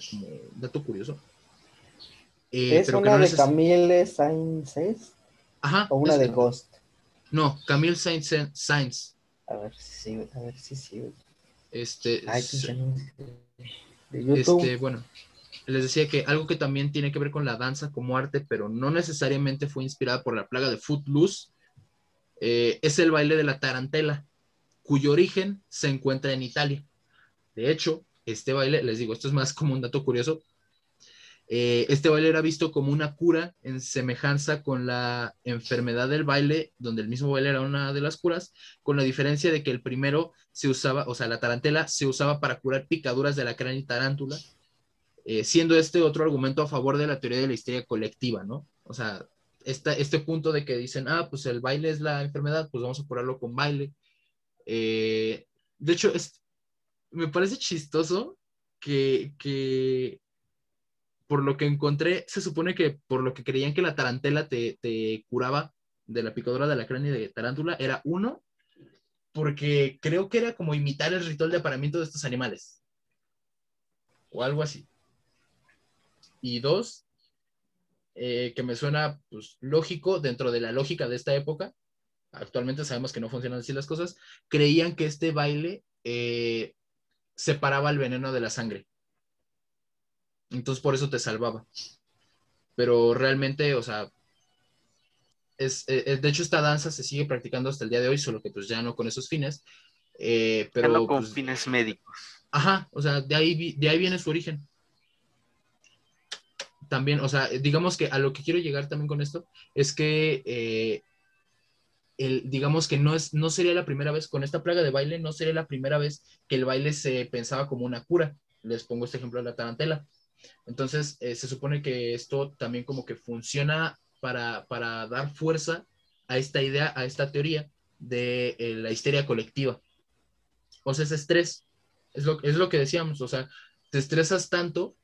dato curioso. Eh, ¿Es una de Camille Sainz? Ajá. ¿O una de Ghost? No, Camille Sainz. Sainz. A ver si a ver si sí. Este, este, bueno, les decía que algo que también tiene que ver con la danza como arte, pero no necesariamente fue inspirada por la plaga de Footloose, eh, es el baile de la tarantela, cuyo origen se encuentra en Italia. De hecho, este baile, les digo, esto es más como un dato curioso, Eh, este baile era visto como una cura en semejanza con la enfermedad del baile, donde el mismo baile era una de las curas, con la diferencia de que el primero se usaba, o sea, la tarantela se usaba para curar picaduras de la cráneo y tarántula, eh, siendo este otro argumento a favor de la teoría de la histeria colectiva, ¿no? O sea, este punto de que dicen, ah, pues el baile es la enfermedad, pues vamos a curarlo con baile. Eh, de hecho, es, me parece chistoso que, que por lo que encontré, se supone que por lo que creían que la tarantela te, curaba de la picadura de la cráneo de tarántula, era uno, porque creo que era como imitar el ritual de aparamiento de estos animales. O algo así. Y dos, eh, que me suena pues, lógico dentro de la lógica de esta época, actualmente sabemos que no funcionan así las cosas, creían que este baile eh, separaba el veneno de la sangre. Entonces por eso te salvaba. Pero realmente, o sea, es, eh, de hecho esta danza se sigue practicando hasta el día de hoy, solo que pues ya no con esos fines. Eh, pero no con pues, fines médicos. Ajá, o sea, de ahí, de ahí viene su origen. También, o sea, digamos que a lo que quiero llegar también con esto es que el, digamos que no, es, no sería la primera vez, con esta plaga de baile, no sería la primera vez que el baile se pensaba como una cura. Les pongo este ejemplo de la tarantela. Entonces, eh, se supone que esto también como que funciona para, dar fuerza a esta idea, a esta teoría de eh, la histeria colectiva. O sea, ese estrés, es lo, es lo que decíamos, o sea, te estresas tanto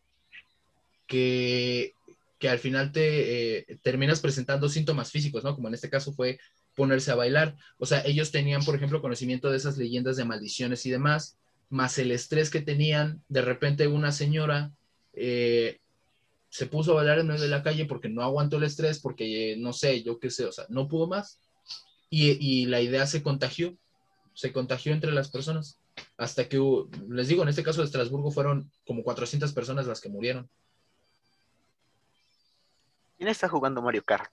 que, al final te eh, terminas presentando síntomas físicos, ¿no? Como en este caso fue ponerse a bailar. O sea, ellos tenían, por ejemplo, conocimiento de esas leyendas de maldiciones y demás, más el estrés que tenían, de repente una señora eh, se puso a bailar en medio de la calle porque no aguantó el estrés, porque no sé, yo qué sé, o sea, no pudo más. Y, la idea se contagió, se contagió entre las personas. Hasta que, les digo, en este caso de Estrasburgo fueron como 400 personas las que murieron. ¿Quién está jugando Mario Kart?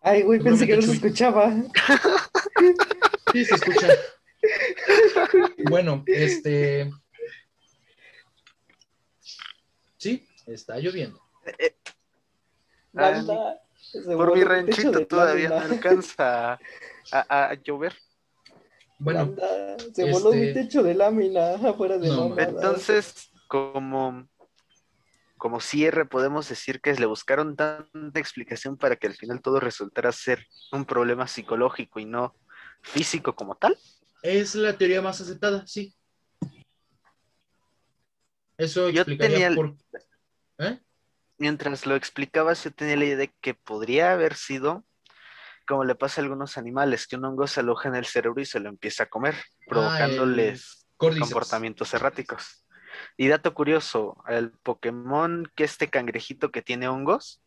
Ay, güey, pensé que no se escuchaba. Sí, se escucha. Bueno, este, Sí, está lloviendo. Eh, eh, por mi ranchito todavía no alcanza a, llover. Bueno, se voló mi este, techo de lámina afuera de no, Entonces, como, como cierre, podemos decir que le buscaron tanta explicación para que al final todo resultara ser un problema psicológico y no físico como tal. Es la teoría más aceptada, sí. Eso explicaría por... ¿Eh? Mientras lo explicabas, yo tenía la idea de que podría haber sido como le pasa a algunos animales, que un hongo se aloja en el cerebro y se lo empieza a comer, ah, provocándoles comportamientos erráticos. Y dato curioso, el Pokémon que este cangrejito que tiene hongos,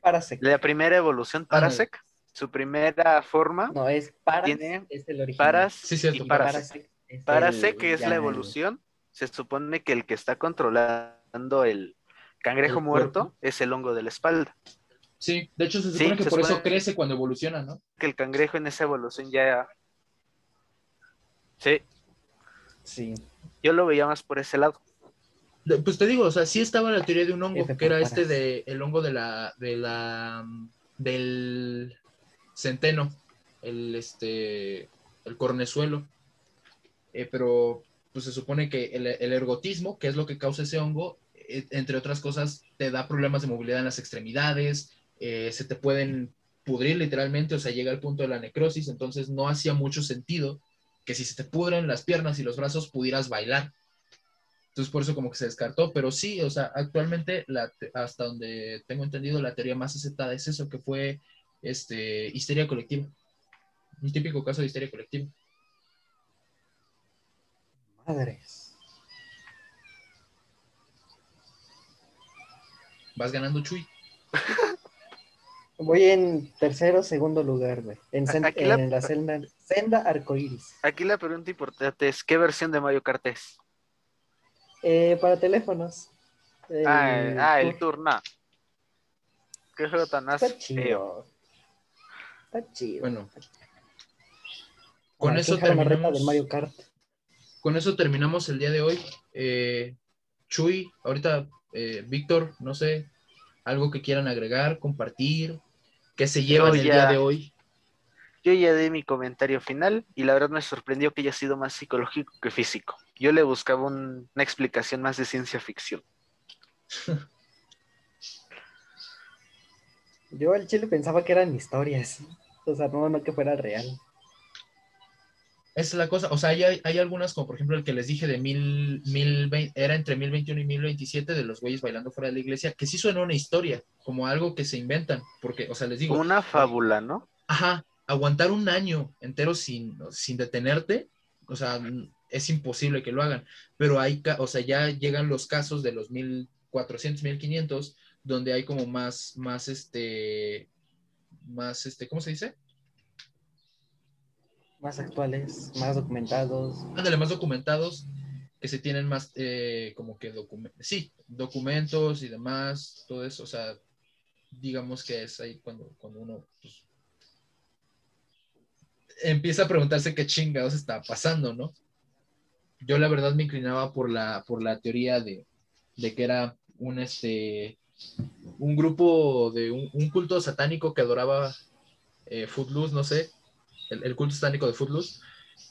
Parasec. La primera evolución, ah, Parasec, su primera forma. No, es Paras, tiene es el original. Paras sí, y Parasec. Parasec, es la evolución, se supone que el que está controlando el cangrejo muerto es el hongo de la espalda. Sí, de hecho se supone que por eso crece cuando evoluciona, ¿no? Que el cangrejo en esa evolución ya... Sí. Sí. Yo lo veía más por ese lado. Pues te digo, o sea, sí estaba la teoría de un hongo, que era este de el hongo de la, de la, del centeno, el, este, el cornezuelo. Eh, pero pues se supone que el, ergotismo, que es lo que causa ese hongo, e, entre otras cosas, te da problemas de movilidad en las extremidades, eh, se te pueden pudrir literalmente, o sea, llega al punto de la necrosis, entonces no hacía mucho sentido que si se te pudren las piernas y los brazos pudieras bailar. Entonces por eso como que se descartó, pero sí, o sea, actualmente la, hasta donde tengo entendido la teoría más aceptada es eso, que fue este, histeria colectiva. Un típico caso de histeria colectiva. Madres. Vas ganando, Chuy. Voy en tercero, segundo lugar, güey. En, la... senda, senda arcoiris. Aquí la pregunta importante es: ¿qué versión de Mario Kart es? Eh, para teléfonos. ah, el turno. ¿Qué juego tan Está chido. Está chido. Bueno. Con eso terminamos. de Mario Kart con eso terminamos el día de hoy. Eh, Chuy, ahorita eh, Víctor, no sé, algo que quieran agregar, compartir, que se llevan el día de hoy. Yo ya di mi comentario final y la verdad me sorprendió que haya sido más psicológico que físico. Yo le buscaba una explicación más de ciencia ficción. Yo al chile pensaba que eran historias, o sea, no, no que fuera real. Esa es la cosa, o sea, hay, hay, algunas, como por ejemplo el que les dije de mil, mil era entre 1021 y 1027 de los güeyes bailando fuera de la iglesia, que sí suena una historia, como algo que se inventan, porque, o sea, les digo. Una fábula, ¿no? Ajá, aguantar un año entero sin, sin detenerte, o sea, es imposible que lo hagan, pero hay, o sea, ya llegan los casos de los 1400, 1500 donde hay como más, más, este, más, este, ¿cómo se dice? Más actuales, más documentados. Ándale, más documentados, que se tienen más, eh, como que documentos, sí, documentos y demás, todo eso, o sea, digamos que es ahí cuando, cuando uno pues, empieza a preguntarse qué chingados está pasando, ¿no? Yo la verdad me inclinaba por la, por la teoría de, de que era un, este, un grupo de un, culto satánico que adoraba eh, Footloose, no sé, el, culto satánico de Footloose,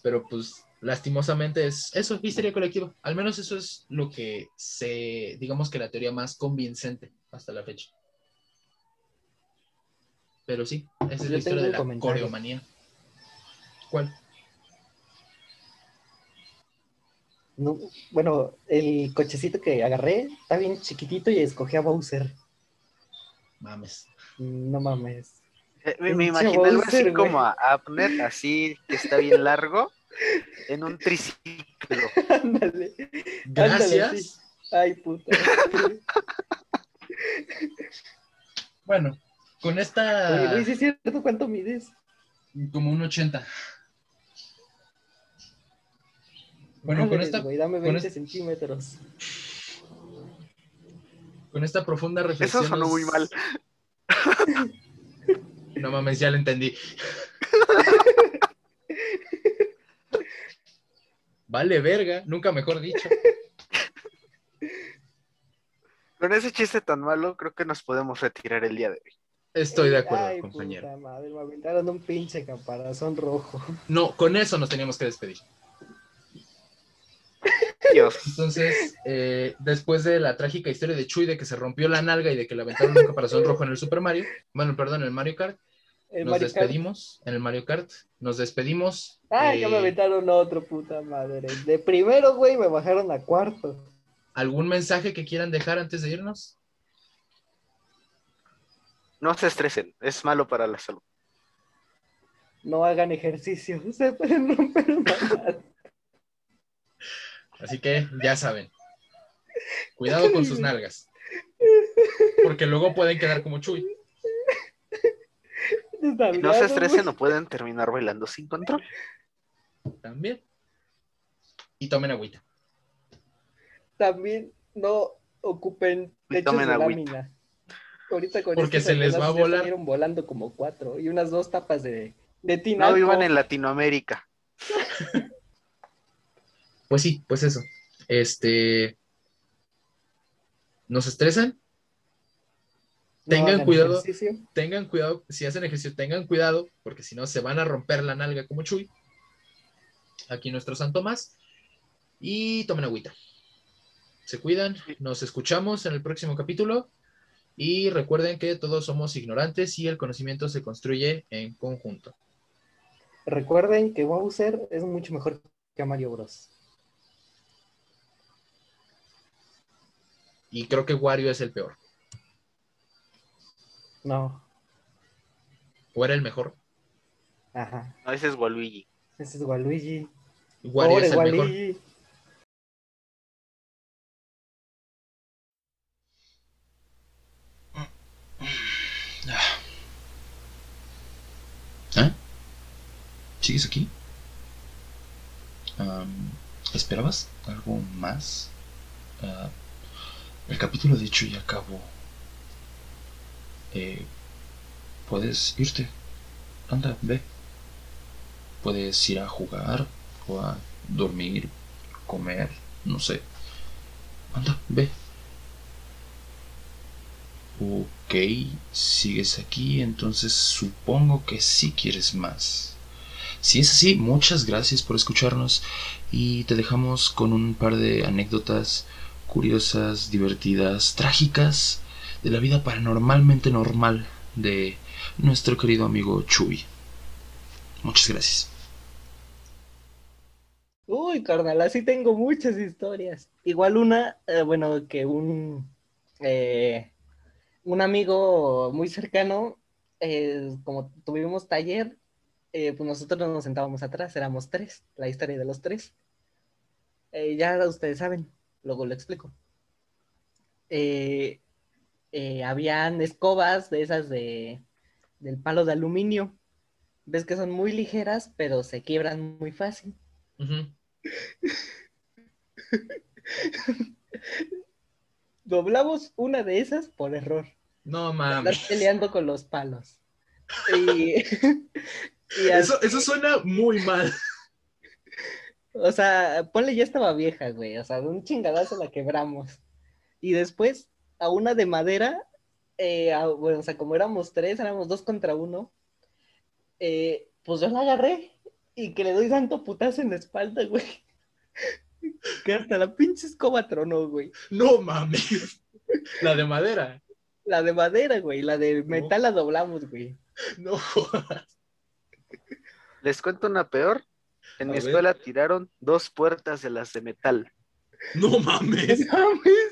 pero pues lastimosamente es eso, histeria colectiva. Al menos eso es lo que se, digamos que la teoría más convincente hasta la fecha. Pero sí, esa es la historia de la coreomanía. ¿Cuál? bueno, el cochecito que agarré está bien chiquitito y escogí a Bowser. Mames. No mames. Eh, me, imagino algo así como a Abner, así que está bien largo, en un triciclo. Ándale. Gracias. Ay, puta. bueno, con esta. Oye, es cierto, ¿cuánto mides? Como un 80. Bueno, con esta. dame 20 centímetros. Con esta profunda reflexión. Eso sonó muy mal. no mames, ya lo entendí. vale, verga, nunca mejor dicho. Con ese chiste tan malo, creo que nos podemos retirar el día de hoy. Estoy de acuerdo, compañero. Puta madre, me aventaron un pinche caparazón rojo. No, con eso nos teníamos que despedir. Entonces, eh, después de la trágica historia de Chuy de que se rompió la nalga y de que le aventaron un caparazón rojo en el Super Mario, bueno, perdón, en el Mario Kart, nos despedimos en el Mario Kart, nos despedimos. Ah, ya me eh, aventaron otro, puta madre. De primero, güey, me bajaron a cuarto. ¿Algún mensaje que quieran dejar antes de irnos? No se estresen, es malo para la salud. No hagan ejercicio, se pueden romper Así que ya saben. Cuidado con sus nalgas. Porque luego pueden quedar como Chuy. No se estresen, no pueden terminar bailando sin control. También. Y tomen agüita. También no ocupen techos de lámina. Ahorita con Porque se les va a volar. volando como cuatro y unas dos tapas de, de tina. No vivan en Latinoamérica. Pues sí, pues eso. Este. ¿Nos estresan? Tengan cuidado, tengan cuidado, si hacen ejercicio, tengan cuidado, porque si no se van a romper la nalga como Chuy. Aquí nuestro San Tomás. Y tomen agüita. Se cuidan, nos escuchamos en el próximo capítulo. Y recuerden que todos somos ignorantes y el conocimiento se construye en conjunto. Recuerden que Bowser es mucho mejor que Mario Bros. Y creo que Wario es el peor. No. ¿O era el mejor? Ajá. No, ese es Waluigi. Ese es Waluigi. Wario es el Waluigi. mejor. ¿Eh? ¿Sigues aquí? ¿Esperabas algo más? Uh, el capítulo dicho ya acabó. Eh, puedes irte. Anda, ve. Puedes ir a jugar o a dormir, comer, no sé. Anda, ve. Ok, sigues aquí, entonces supongo que sí quieres más. Si es así, muchas gracias por escucharnos y te dejamos con un par de anécdotas curiosas, divertidas, trágicas de la vida paranormalmente normal de nuestro querido amigo Chuy. Muchas gracias. Uy, carnal, así tengo muchas historias. Igual una, eh, bueno, que un, eh, un amigo muy cercano, eh, como tuvimos taller, pues nosotros nos sentábamos atrás, éramos tres, la historia de los tres. ya ustedes saben, luego lo explico. Habían escobas de esas de, del palo de aluminio. Ves que son muy ligeras, pero se quiebran muy fácil. Doblamos una de esas por error. No mames. Estás peleando con los palos. Y, eso, eso suena muy mal. O sea, ponle ya estaba vieja, güey. O sea, de un chingadazo la quebramos. Y después, a una de madera, eh, bueno, o sea, como éramos tres, éramos dos contra uno, eh, pues yo la agarré y que le doy tanto putazo en la espalda, güey. Que hasta la pinche escoba tronó, güey. No mames. La de madera. La de madera, güey. La de metal la doblamos, güey. No jodas. Les cuento una peor. En mi escuela tiraron dos puertas de las de metal. No mames. No mames.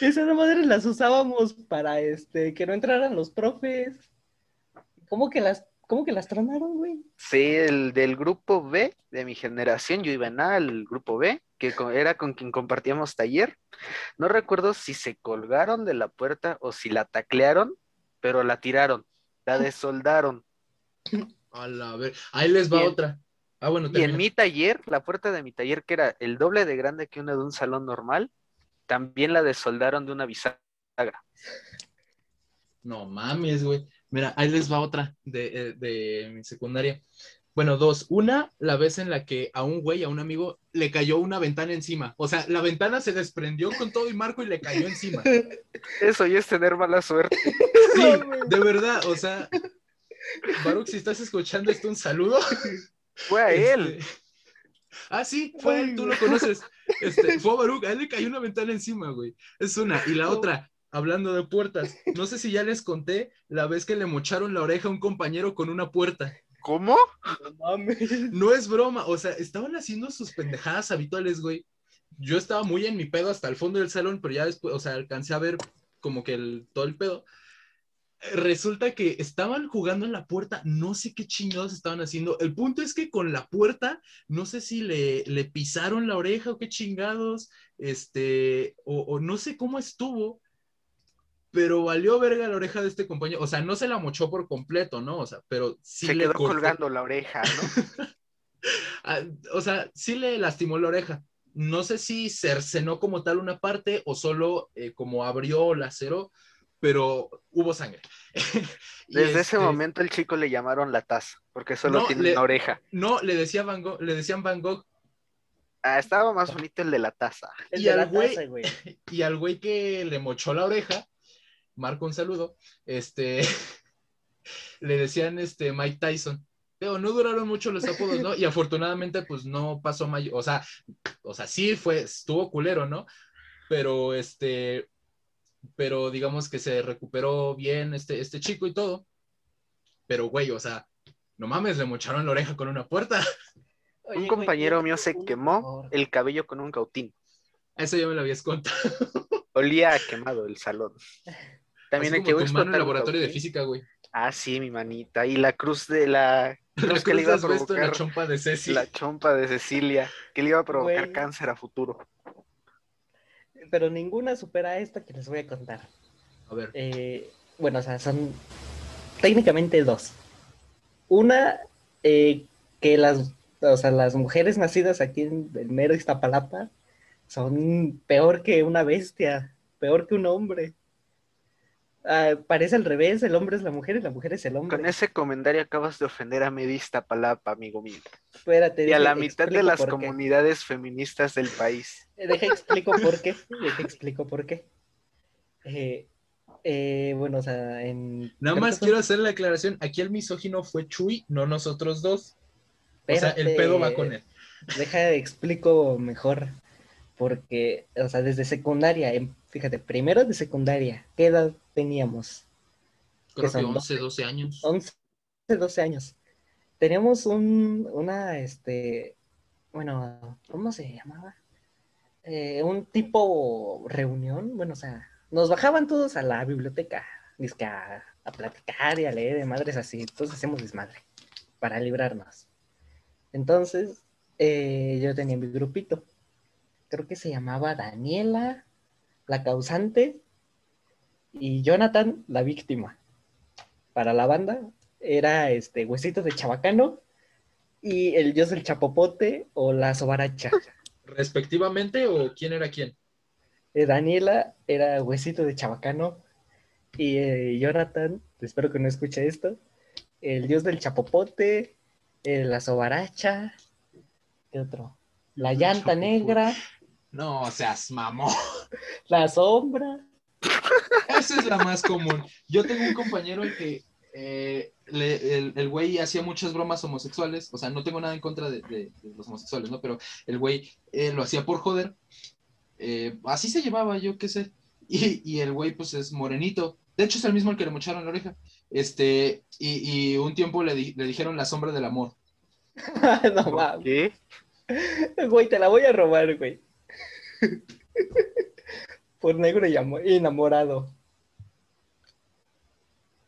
Esas madera las usábamos para este que no entraran los profes. ¿Cómo que las ¿Cómo que las tronaron, güey? Sí, el del grupo B de mi generación, yo iba en A, el grupo B, que era con quien compartíamos taller. No recuerdo si se colgaron de la puerta o si la taclearon, pero la tiraron, la desoldaron. A la ver, ahí les va otra. Ah, bueno, y en mi taller, la puerta de mi taller, que era el doble de grande que una de un salón normal, también la desoldaron de una bisagra. No mames, güey. Mira, ahí les va otra eh, de, mi secundaria. Bueno, dos. Una, la vez en la que a un güey, a un amigo, le cayó una ventana encima. O sea, la ventana se desprendió con todo y marco y le cayó encima. Eso ya es tener mala suerte. Sí, de verdad. O sea, Baruch, si estás escuchando esto, un saludo. Fue a él. Este, ah, sí, fue él, tú lo conoces. Este, fue Baruch, a él le cayó una ventana encima, güey. Es una. Y la otra, hablando de puertas, no sé si ya les conté la vez que le mocharon la oreja a un compañero con una puerta. ¿Cómo? No mames. No es broma, o sea, estaban haciendo sus pendejadas habituales, güey. Yo estaba muy en mi pedo hasta el fondo del salón, pero ya después, o sea, alcancé a ver como que el, todo el pedo. Resulta que estaban jugando en la puerta, no sé qué chingados estaban haciendo. El punto es que con la puerta, no sé si le, le pisaron la oreja o qué chingados, este, o, o no sé cómo estuvo, pero valió verga la oreja de este compañero. O sea, no se la mochó por completo, ¿no? O sea, pero sí se quedó colgando la oreja, ¿no? Ah, o sea, sí le lastimó la oreja. No sé si cercenó como tal una parte o solo eh, como abrió o laceró, pero hubo sangre. Desde ese este momento el chico le llamaron la taza, porque solo tiene una oreja. No, le, decía Van Gogh, le decían Van Gogh. Ah, estaba más bonito el de la taza. y, al güey, y al güey que le mochó la oreja, Marco un saludo, este, le decían este Mike Tyson. Pero no duraron mucho los apodos, ¿no? Y afortunadamente, pues no pasó mayor, o sea, o sea, sí fue, estuvo culero, ¿no? Pero este, pero digamos que se recuperó bien este, este chico y todo. Pero, güey, o sea, no mames, le mocharon la oreja con una puerta. un compañero mío se quemó el cabello con un cautín. Eso ya me lo habías contado. Olía quemado el salón. También hay que tu mano en laboratorio de física, güey. Ah, sí, mi manita. Y la cruz de la. La que le iba a provocar, la chompa de Cecilia. La chompa de Cecilia, que le iba a provocar cáncer a futuro. Pero ninguna supera esta que les voy a contar. A ver. Eh, bueno, o sea, son técnicamente dos. Una, eh, que las, o sea, las mujeres nacidas aquí en el mero Iztapalapa son peor que una bestia, peor que un hombre. Ah, parece al revés, el hombre es la mujer y la mujer es el hombre. Con ese comentario acabas de ofender a Medista Palapa, amigo mío. Espérate, Y a la mitad de las comunidades feministas del país. Eh, Deja explico por qué. Deja explico por qué. Eh, eh, bueno, o sea, en. Nada más quiero hacer la aclaración. Aquí el misógino fue Chuy, no nosotros dos. O sea, el pedo va con él. Deja explico mejor. Porque, o sea, desde secundaria, em- fíjate, primero de secundaria, ¿qué edad teníamos? Creo que son 11, 12 años. 11, 12 años. Teníamos un, una, este, bueno, ¿cómo se llamaba? Eh, un tipo reunión, bueno, o sea, nos bajaban todos a la biblioteca, dizque a, a platicar y a leer de madres así, todos hacemos desmadre para librarnos. Entonces, eh, yo tenía mi grupito, creo que se llamaba Daniela, la causante, y Jonathan, la víctima para la banda era este Huesito de Chabacano y el Dios del Chapopote o la Sobaracha. ¿Respectivamente o quién era quién? Eh, Daniela era Huesito de Chabacano y eh, Jonathan, espero que no escuche esto, el Dios del Chapopote, eh, la Sobaracha, ¿qué otro? La El llanta Chapopote. negra, No, seas mamón. la sombra. Esa es la más común. Yo tengo un compañero al que eh, le- el el güey hacía muchas bromas homosexuales. O sea, no tengo nada en contra de, de- de los homosexuales, ¿no? Pero el güey eh, lo hacía por joder. Eh, así se llevaba, yo qué sé. Y, y el güey, pues es morenito. De hecho, es el mismo al que le mocharon la oreja. Este, y, y un tiempo le, di- le dijeron la sombra del amor. no mames. ¿Qué? Güey, te la voy a robar, güey. Por negro y amo- enamorado.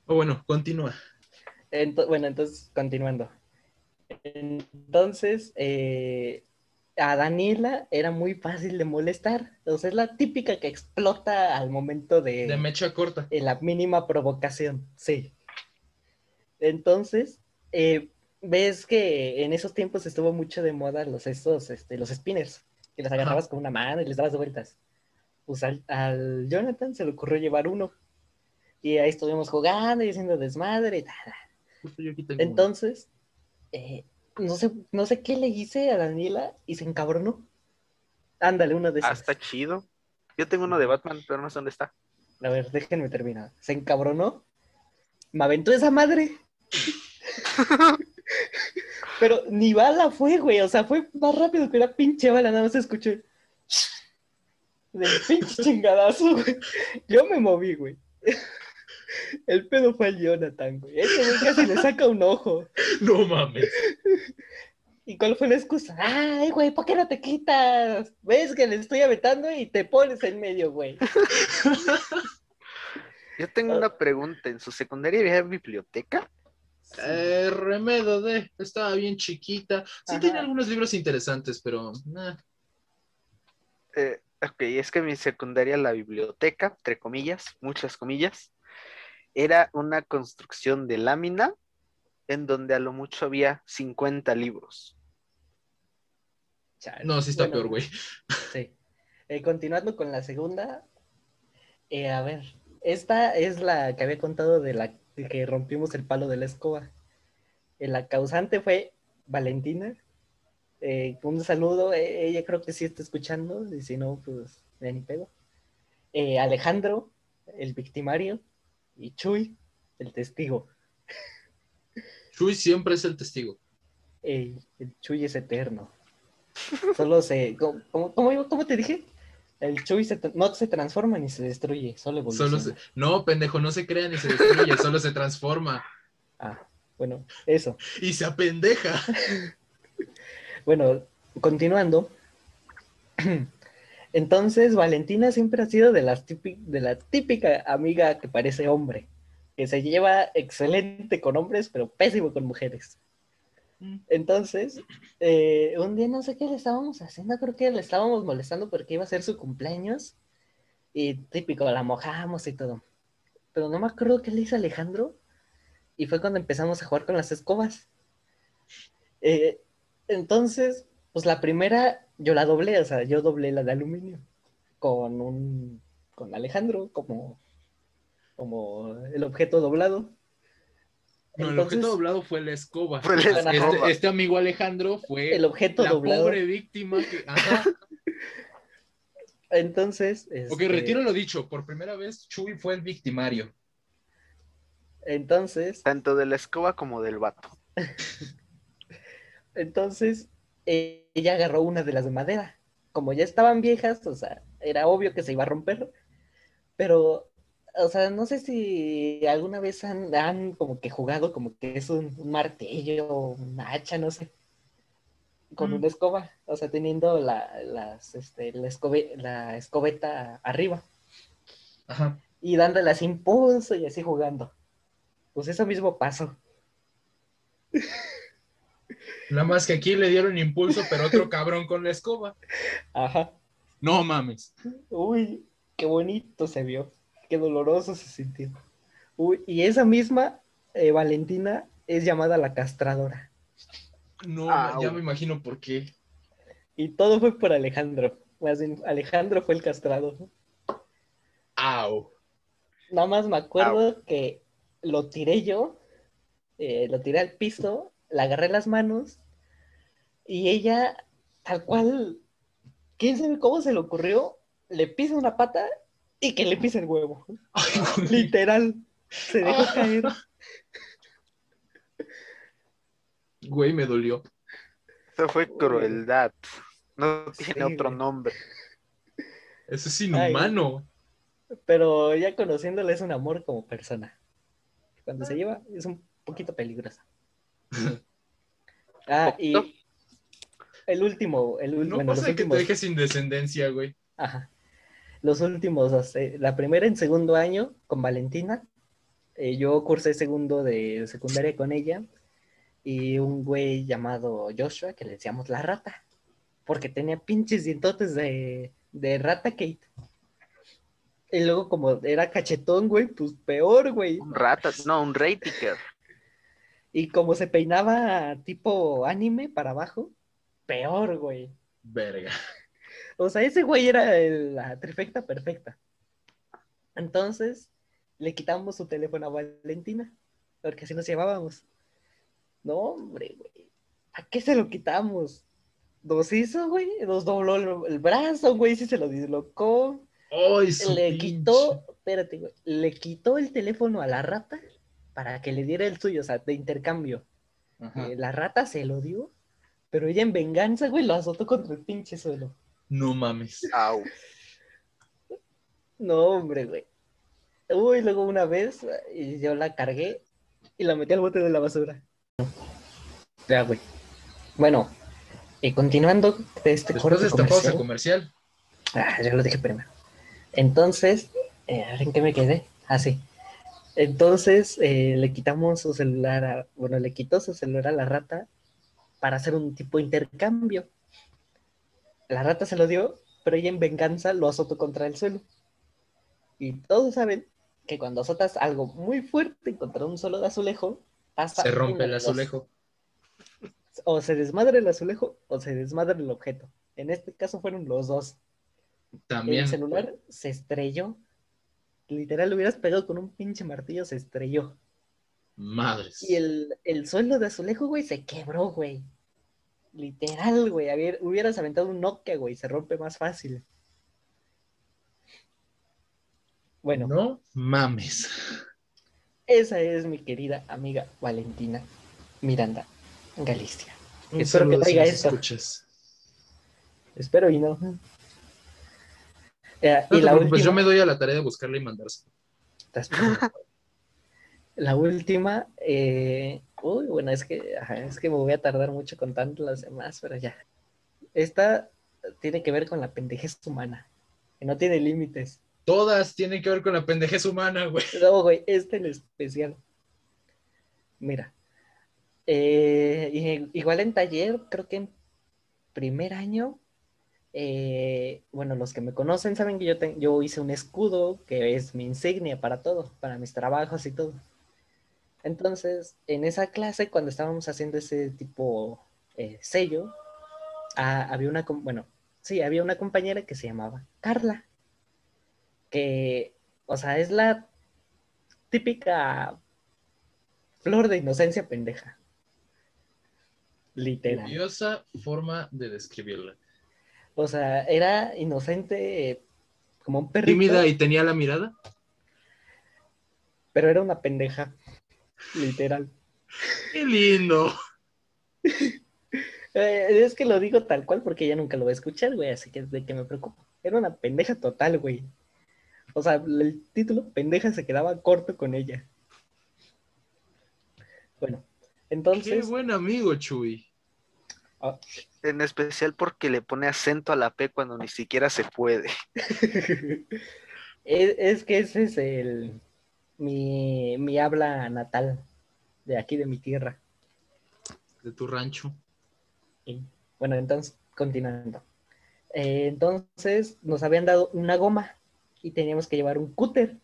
O bueno, continúa. Ento- bueno, entonces, continuando. Entonces, eh, a Daniela era muy fácil de molestar. Sea, es la típica que explota al momento de, De mecha corta. en la mínima provocación, sí. Entonces, eh, ves que en esos tiempos estuvo mucho de moda los estos, este, los spinners, que los agarrabas con una mano y les dabas vueltas. Pues al, al Jonathan se le ocurrió llevar uno. Y ahí estuvimos jugando y haciendo desmadre y tal. Tengo uno. Entonces, eh, no sé, no sé qué le hice a Daniela y se encabronó. Ándale, uno de Ah, esos. está chido. Yo tengo uno de Batman, pero no sé dónde está. A ver, déjenme terminar. Se encabronó. Me aventó esa madre. Pero ni bala fue, güey. O sea, fue más rápido que una pinche bala. Nada más escuché. Del pinche chingadazo, güey. Yo me moví, güey. El pedo fue el Jonathan, güey. Ese güey casi le saca un ojo. No mames. ¿Y cuál fue la excusa? Ay, güey, ¿por qué no te quitas? Ves que le estoy aventando y te pones en medio, güey. Yo tengo Ah. una pregunta. ¿En su secundaria había biblioteca? Eh, remedo de, estaba bien chiquita. Sí Ajá. tenía algunos libros interesantes, pero nah. Eh, ok, es que en mi secundaria la biblioteca, entre comillas, muchas comillas, era una construcción de lámina en donde a lo mucho había 50 libros. Chale. no, sí está Bueno, peor, güey. Sí. Eh, continuando con la segunda. eh, a ver, esta es la que había contado de la que rompimos el palo de la escoba. La causante fue Valentina. Eh, un saludo, eh, ella creo que sí está escuchando, y si no, pues ya ni pedo. Eh, Alejandro, el victimario, y Chuy, el testigo. Chuy siempre es el testigo. Ey, el Chuy es eterno. Solo se. ¿Cómo, cómo, cómo- cómo te dije? El Chuy se no se transforma ni se destruye, solo evoluciona. Solo se... No, pendejo, no se crea ni se destruye, solo se transforma. Ah, bueno, eso. Y se apendeja. Bueno, continuando. Entonces, Valentina siempre ha sido de, las de la típica amiga que parece hombre, que se lleva excelente con hombres, pero pésimo con mujeres. Entonces, eh, un día no sé qué le estábamos haciendo, creo que le estábamos molestando porque iba a ser su cumpleaños. Y típico, la mojamos y todo. Pero no me acuerdo qué le hizo Alejandro. Y fue cuando empezamos a jugar con las escobas. Eh, entonces, pues la primera yo la doblé, o sea, yo doblé la de aluminio con un con Alejandro, como como el objeto doblado. No, el objeto doblado fue la escoba. Fue la Ajá. escoba. Este, este amigo Alejandro fue El objeto la doblado. pobre víctima que... Ajá. Entonces, Ok, este, retiro lo dicho. Por primera vez, Chuy fue el victimario. entonces, Tanto de la escoba como del vato. entonces eh, ella agarró una de las de madera. Como ya estaban viejas, o sea, era obvio que se iba a romper. Pero, o sea, no sé si alguna vez han, han como que jugado como que es un, un martillo, una hacha, no sé, con Mm. una escoba, o sea, teniendo la, las, este, la, escobe- la escobeta arriba. Ajá. y dándolas impulso y así jugando. Pues eso mismo pasó. Nada más que aquí le dieron impulso, pero otro cabrón con la escoba. Ajá. No mames. Uy, qué bonito se vio. Qué doloroso se sintió. Uy, y esa misma eh, Valentina es llamada la castradora. No, Au. ya me imagino por qué. Y todo fue por Alejandro. Más bien, Alejandro fue el castrado. Au. Nada más me acuerdo que lo tiré yo, eh, lo tiré al piso, la agarré en las manos y ella, tal cual, quién sabe cómo se le ocurrió, le pisa una pata y que le pisa el huevo. Ay, güey. Literal, se dejó caer. Güey, me dolió. Eso fue crueldad. No tiene Sí, otro güey. nombre. Eso es inhumano. Pero ya conociéndole es un amor como persona. Cuando se lleva es un poquito peligrosa. Ah, y el último, el ul- No bueno, los pasa que te dejes sin descendencia, güey. ajá, los últimos, la primera en segundo año con Valentina, eh, yo cursé segundo de secundaria con ella y un güey llamado Joshua que le decíamos la rata, porque tenía pinches dientotes de, de rata Kate. Y luego como era cachetón, güey, pues peor, güey. Un ratas, no, un Ratiker. Y como se peinaba tipo anime para abajo, peor, güey. Verga. O sea, ese güey era el- la trifecta perfecta. Entonces, le quitamos su teléfono a Valentina, porque así nos llevábamos. No, hombre, güey. ¿A qué se lo quitamos? Nos hizo, güey, nos dobló el, brazo, güey, sí se lo dislocó. Ay, su Le pinche- quitó, espérate, güey, le quitó el teléfono a la rata para que le diera el suyo, o sea, de intercambio. Eh, la rata se lo dio, pero ella en venganza, güey, lo azotó contra el pinche suelo. No mames. Au. No, hombre, güey. Uy, luego una vez y yo la cargué y la metí al bote de la basura. Ya, güey. Bueno, y continuando de este Después corte de esta pausa comercial-. Ah, ya lo dije primero. Entonces, eh, a ver, ¿en qué me quedé? Ah, sí. Entonces, eh, le quitamos su celular, a- bueno, le quitó su celular a la rata para hacer un tipo de intercambio. La rata se lo dio, pero ella en venganza lo azotó contra el suelo. Y todos saben que cuando azotas algo muy fuerte contra un suelo de azulejo, pasa Se rompe el dos. azulejo. O se desmadra el azulejo o se desmadra el objeto. En este caso fueron los dos. También. El celular se estrelló. Literal, lo hubieras pegado con un pinche martillo, se estrelló. Madres. Y el, el suelo de azulejo, güey, se quebró, güey. Literal, güey. haber- hubieras aventado un Nokia, güey, se rompe más fácil. Bueno, No mames. esa es mi querida amiga Valentina Miranda Galicia. Un Espero que si traiga esto. escuchas. Espero y no. Eh, No y te la preocupes, yo me doy a la tarea de buscarla y mandarse. La última, eh, uy, bueno, es que, ajá, es que me voy a tardar mucho contando las demás, pero ya. Esta tiene que ver con la pendejez humana, que no tiene límites. Todas tienen que ver con la pendejez humana, güey. No, güey, este en especial. Mira, eh, igual en taller, creo que en primer año, eh, bueno, los que me conocen saben que yo, te- yo hice un escudo que es mi insignia para todo, para mis trabajos y todo. Entonces, en esa clase, cuando estábamos haciendo ese tipo eh, sello, ah, había una, bueno, sí, había una compañera que se llamaba Carla, que, o sea, es la típica flor de inocencia pendeja. Literal. Curiosa forma de describirla. O sea, era inocente eh, como un perrito. Tímida y tenía la mirada. Pero era una pendeja. Literal. Qué lindo. Eh, es que lo digo tal cual porque ella nunca lo va a escuchar, güey, así que de que me preocupo. Era una pendeja total, güey. O sea, el título, pendeja, se quedaba corto con ella. Bueno, Qué entonces, buen amigo, Chuy. ah, En especial porque le pone acento a la P cuando ni siquiera se puede. es, es que ese es el mi, mi habla natal de aquí de mi tierra. De tu rancho. Y, bueno, entonces, continuando. Eh, entonces, nos habían dado una goma y teníamos que llevar un cúter.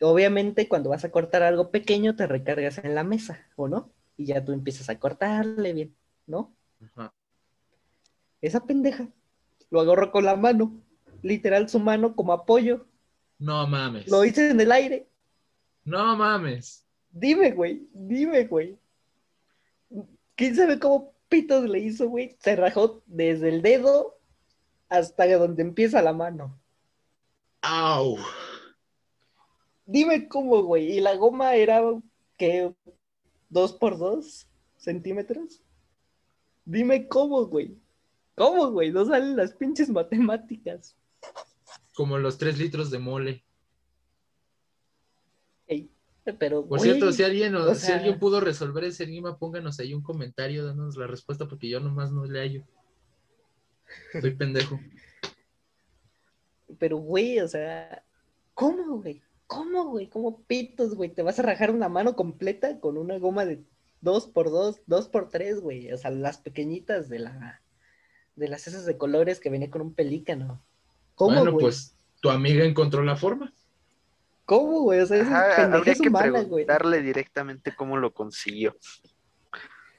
Obviamente, cuando vas a cortar algo pequeño, te recargas en la mesa, ¿o no? Y ya tú empiezas a cortarle bien, ¿no? Ajá. Esa pendeja lo agarró con la mano, literal su mano como apoyo. No mames. Lo hice en el aire. No mames. Dime, güey, dime, güey. ¿Quién sabe cómo pitos le hizo, güey? Se rajó desde el dedo hasta donde empieza la mano. Au. Dime cómo, güey. Y la goma era, ¿qué? ¿Dos por dos centímetros? Dime cómo, güey. ¿Cómo, güey? No salen las pinches matemáticas. Como los tres litros de mole. Pero, Por güey, cierto, si alguien, o si sea- alguien pudo resolver ese enigma, pónganos ahí un comentario, danos la respuesta, porque yo nomás no le hallo. Estoy pendejo. Pero, güey, o sea, ¿cómo, güey? ¿Cómo, güey? ¿Cómo pitos, güey? ¿Te vas a rajar una mano completa con una goma de dos por dos, dos por tres, güey? O sea, las pequeñitas de la, de las esas de colores que venía con un pelícano. ¿Cómo, bueno, güey? pues tu amiga encontró la forma. ¿Cómo, güey? O sea, Ajá, es habría que humana, güey. preguntarle directamente cómo lo consiguió.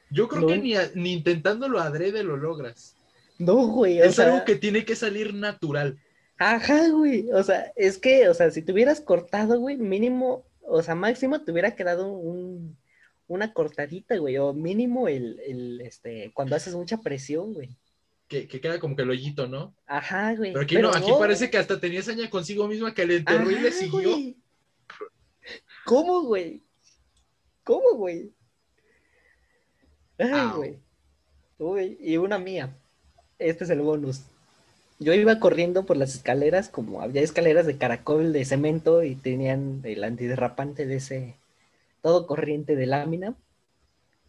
Yo creo No. que ni, intentándolo adrede lo logras. No, güey, o Es sea, algo que tiene que salir natural. ajá, güey. O sea, es que, o sea, si te hubieras cortado, güey, mínimo, o sea, máximo te hubiera quedado un, una cortadita, güey, o mínimo el, el, este, cuando haces mucha presión, güey. Que, que queda como que el hoyito, ¿no? Ajá, güey. Pero aquí no, aquí parece que hasta tenía saña consigo misma que le enterró y le siguió. güey. ¿Cómo, güey? ¿Cómo, güey? Ay, güey. Uy, y una mía. Este es el bonus. Yo iba corriendo por las escaleras, como había escaleras de caracol de cemento y tenían el antiderrapante de ese todo corriente de lámina.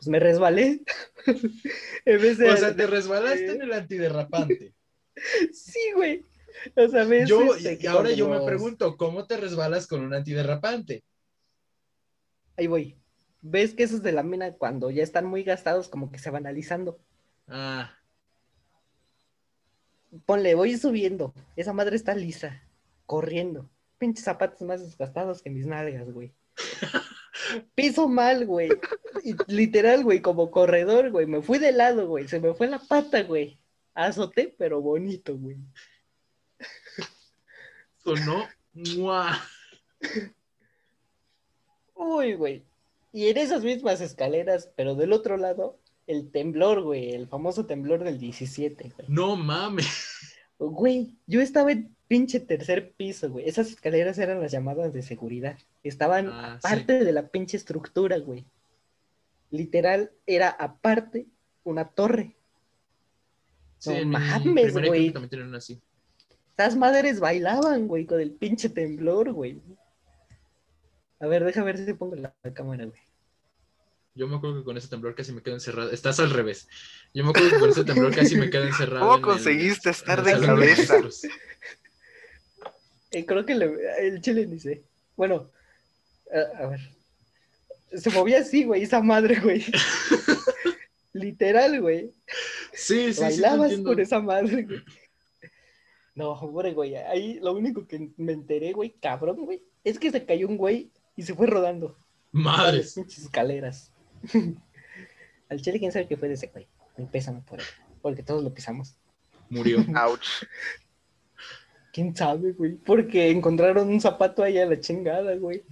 Pues me resbalé. en vez de- O sea, te resbalaste en el antiderrapante. Sí, güey. O sea, ves Yo, este, y ahora yo me pregunto, ¿cómo te resbalas con un antiderrapante? Ahí voy. ¿Ves que esos de lámina cuando ya están muy gastados como que se van alisando? Ah, Ponle, voy subiendo. Esa madre está lisa, corriendo. Pinches zapatos más desgastados que mis nalgas, güey. Piso mal, güey. Y literal, güey, como corredor, güey. Me fui de lado, güey. Se me fue la pata, güey. Azoté, pero bonito, güey. sonó. ¡mua! Uy, güey. Y en esas mismas escaleras, pero del otro lado, el temblor, güey. El famoso temblor del 17, güey. No mames. Güey, yo estaba en pinche tercer piso, güey. Esas escaleras eran las llamadas de seguridad. Estaban Ah, aparte de la pinche estructura, güey. Literal, era aparte una torre. Sí, No mames, güey. Esas madres bailaban, güey, con el pinche temblor, güey. A ver, deja ver si pongo la cámara, güey. Yo me acuerdo que con ese temblor casi me quedo encerrado. Estás al revés. Yo me acuerdo que con ese temblor casi me quedo encerrado. ¿Cómo en conseguiste estar de cabeza? Eh, creo que le- el chile ni sé. Bueno, a, a ver. Se movía así, güey, esa madre, güey. Literal, güey. Sí, sí, sí. Bailabas entiendo. por esa madre, güey. No, hombre, güey. Ahí lo único que me enteré, güey, cabrón, güey, es que se cayó un güey y se fue rodando. las Madres. pinches escaleras. Al chile, quién sabe qué fue de ese güey. Empezamos por él. Porque todos lo pisamos. Murió. Ouch. ¿Quién sabe, güey? Porque encontraron un zapato ahí a la chingada, güey.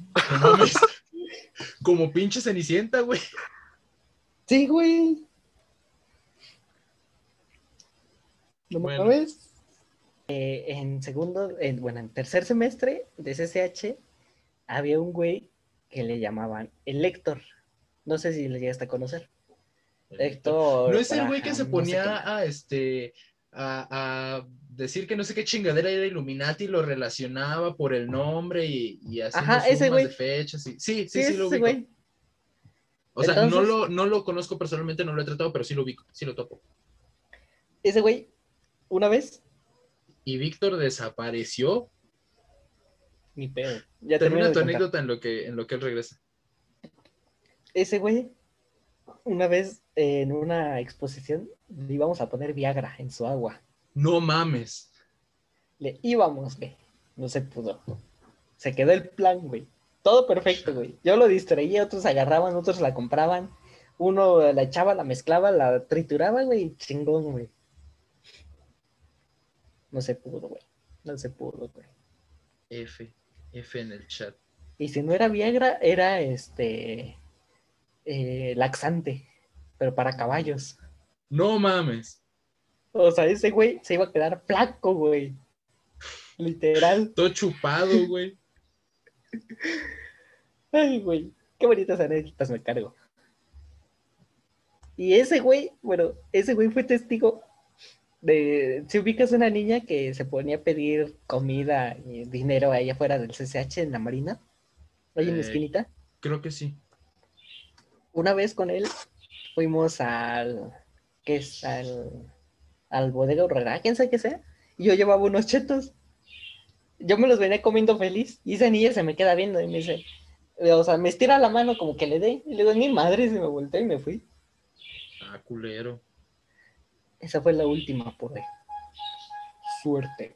Como pinche cenicienta, güey. Sí, güey. No Bueno. Eh, en segundo, en- bueno, en tercer semestre de CCH había un güey que le llamaban el Héctor. No sé si le llegaste a conocer. Héctor. No es el güey que se no sé ponía a este a, a decir que no sé qué chingadera era Illuminati y lo relacionaba por el nombre y, y haciendo Ajá, ese güey. de fechas. y- sí, sí, Sí, sí, es lo ese ubico. güey. O sea, no, lo, no lo conozco personalmente, no lo he tratado, pero sí lo ubico, sí lo topo. Ese güey, una vez, Y Víctor desapareció. ni pedo. Ya Termina tu contar. anécdota en lo que en lo que él regresa. Ese güey, una vez en una exposición, le íbamos a poner Viagra en su agua. No mames. Le íbamos, güey. No se pudo. Se quedó el plan, güey. Todo perfecto, güey. Yo lo distraía, otros agarraban, otros la compraban. Uno la echaba, la mezclaba, la trituraba, güey. Chingón, güey. No se pudo, güey. No se pudo, güey. F, F en el chat. Y si no era Viagra, era este. Eh, laxante. Pero para caballos. No mames. O sea, ese güey se iba a quedar flaco, güey. Literal. Todo chupado, güey. Ay, güey. Qué bonitas anécdotas me cargo. Y ese güey, bueno, ese güey fue testigo de. Si ubicas una niña que se ponía a pedir comida y dinero ahí afuera del CCH en la marina, ahí en la Eh. esquinita. Creo que sí. Una vez con él fuimos al. ¿Qué es? Al. Al bodega horrera, quién sabe qué sea. Y yo llevaba unos chetos. Yo me los venía comiendo feliz. Y esa niña se me queda viendo y me dice. O sea, me estira la mano como que le dé. Y le doy mi madre, se me volteó y me fui. Ah, culero. Esa fue la última por ahí. Suerte.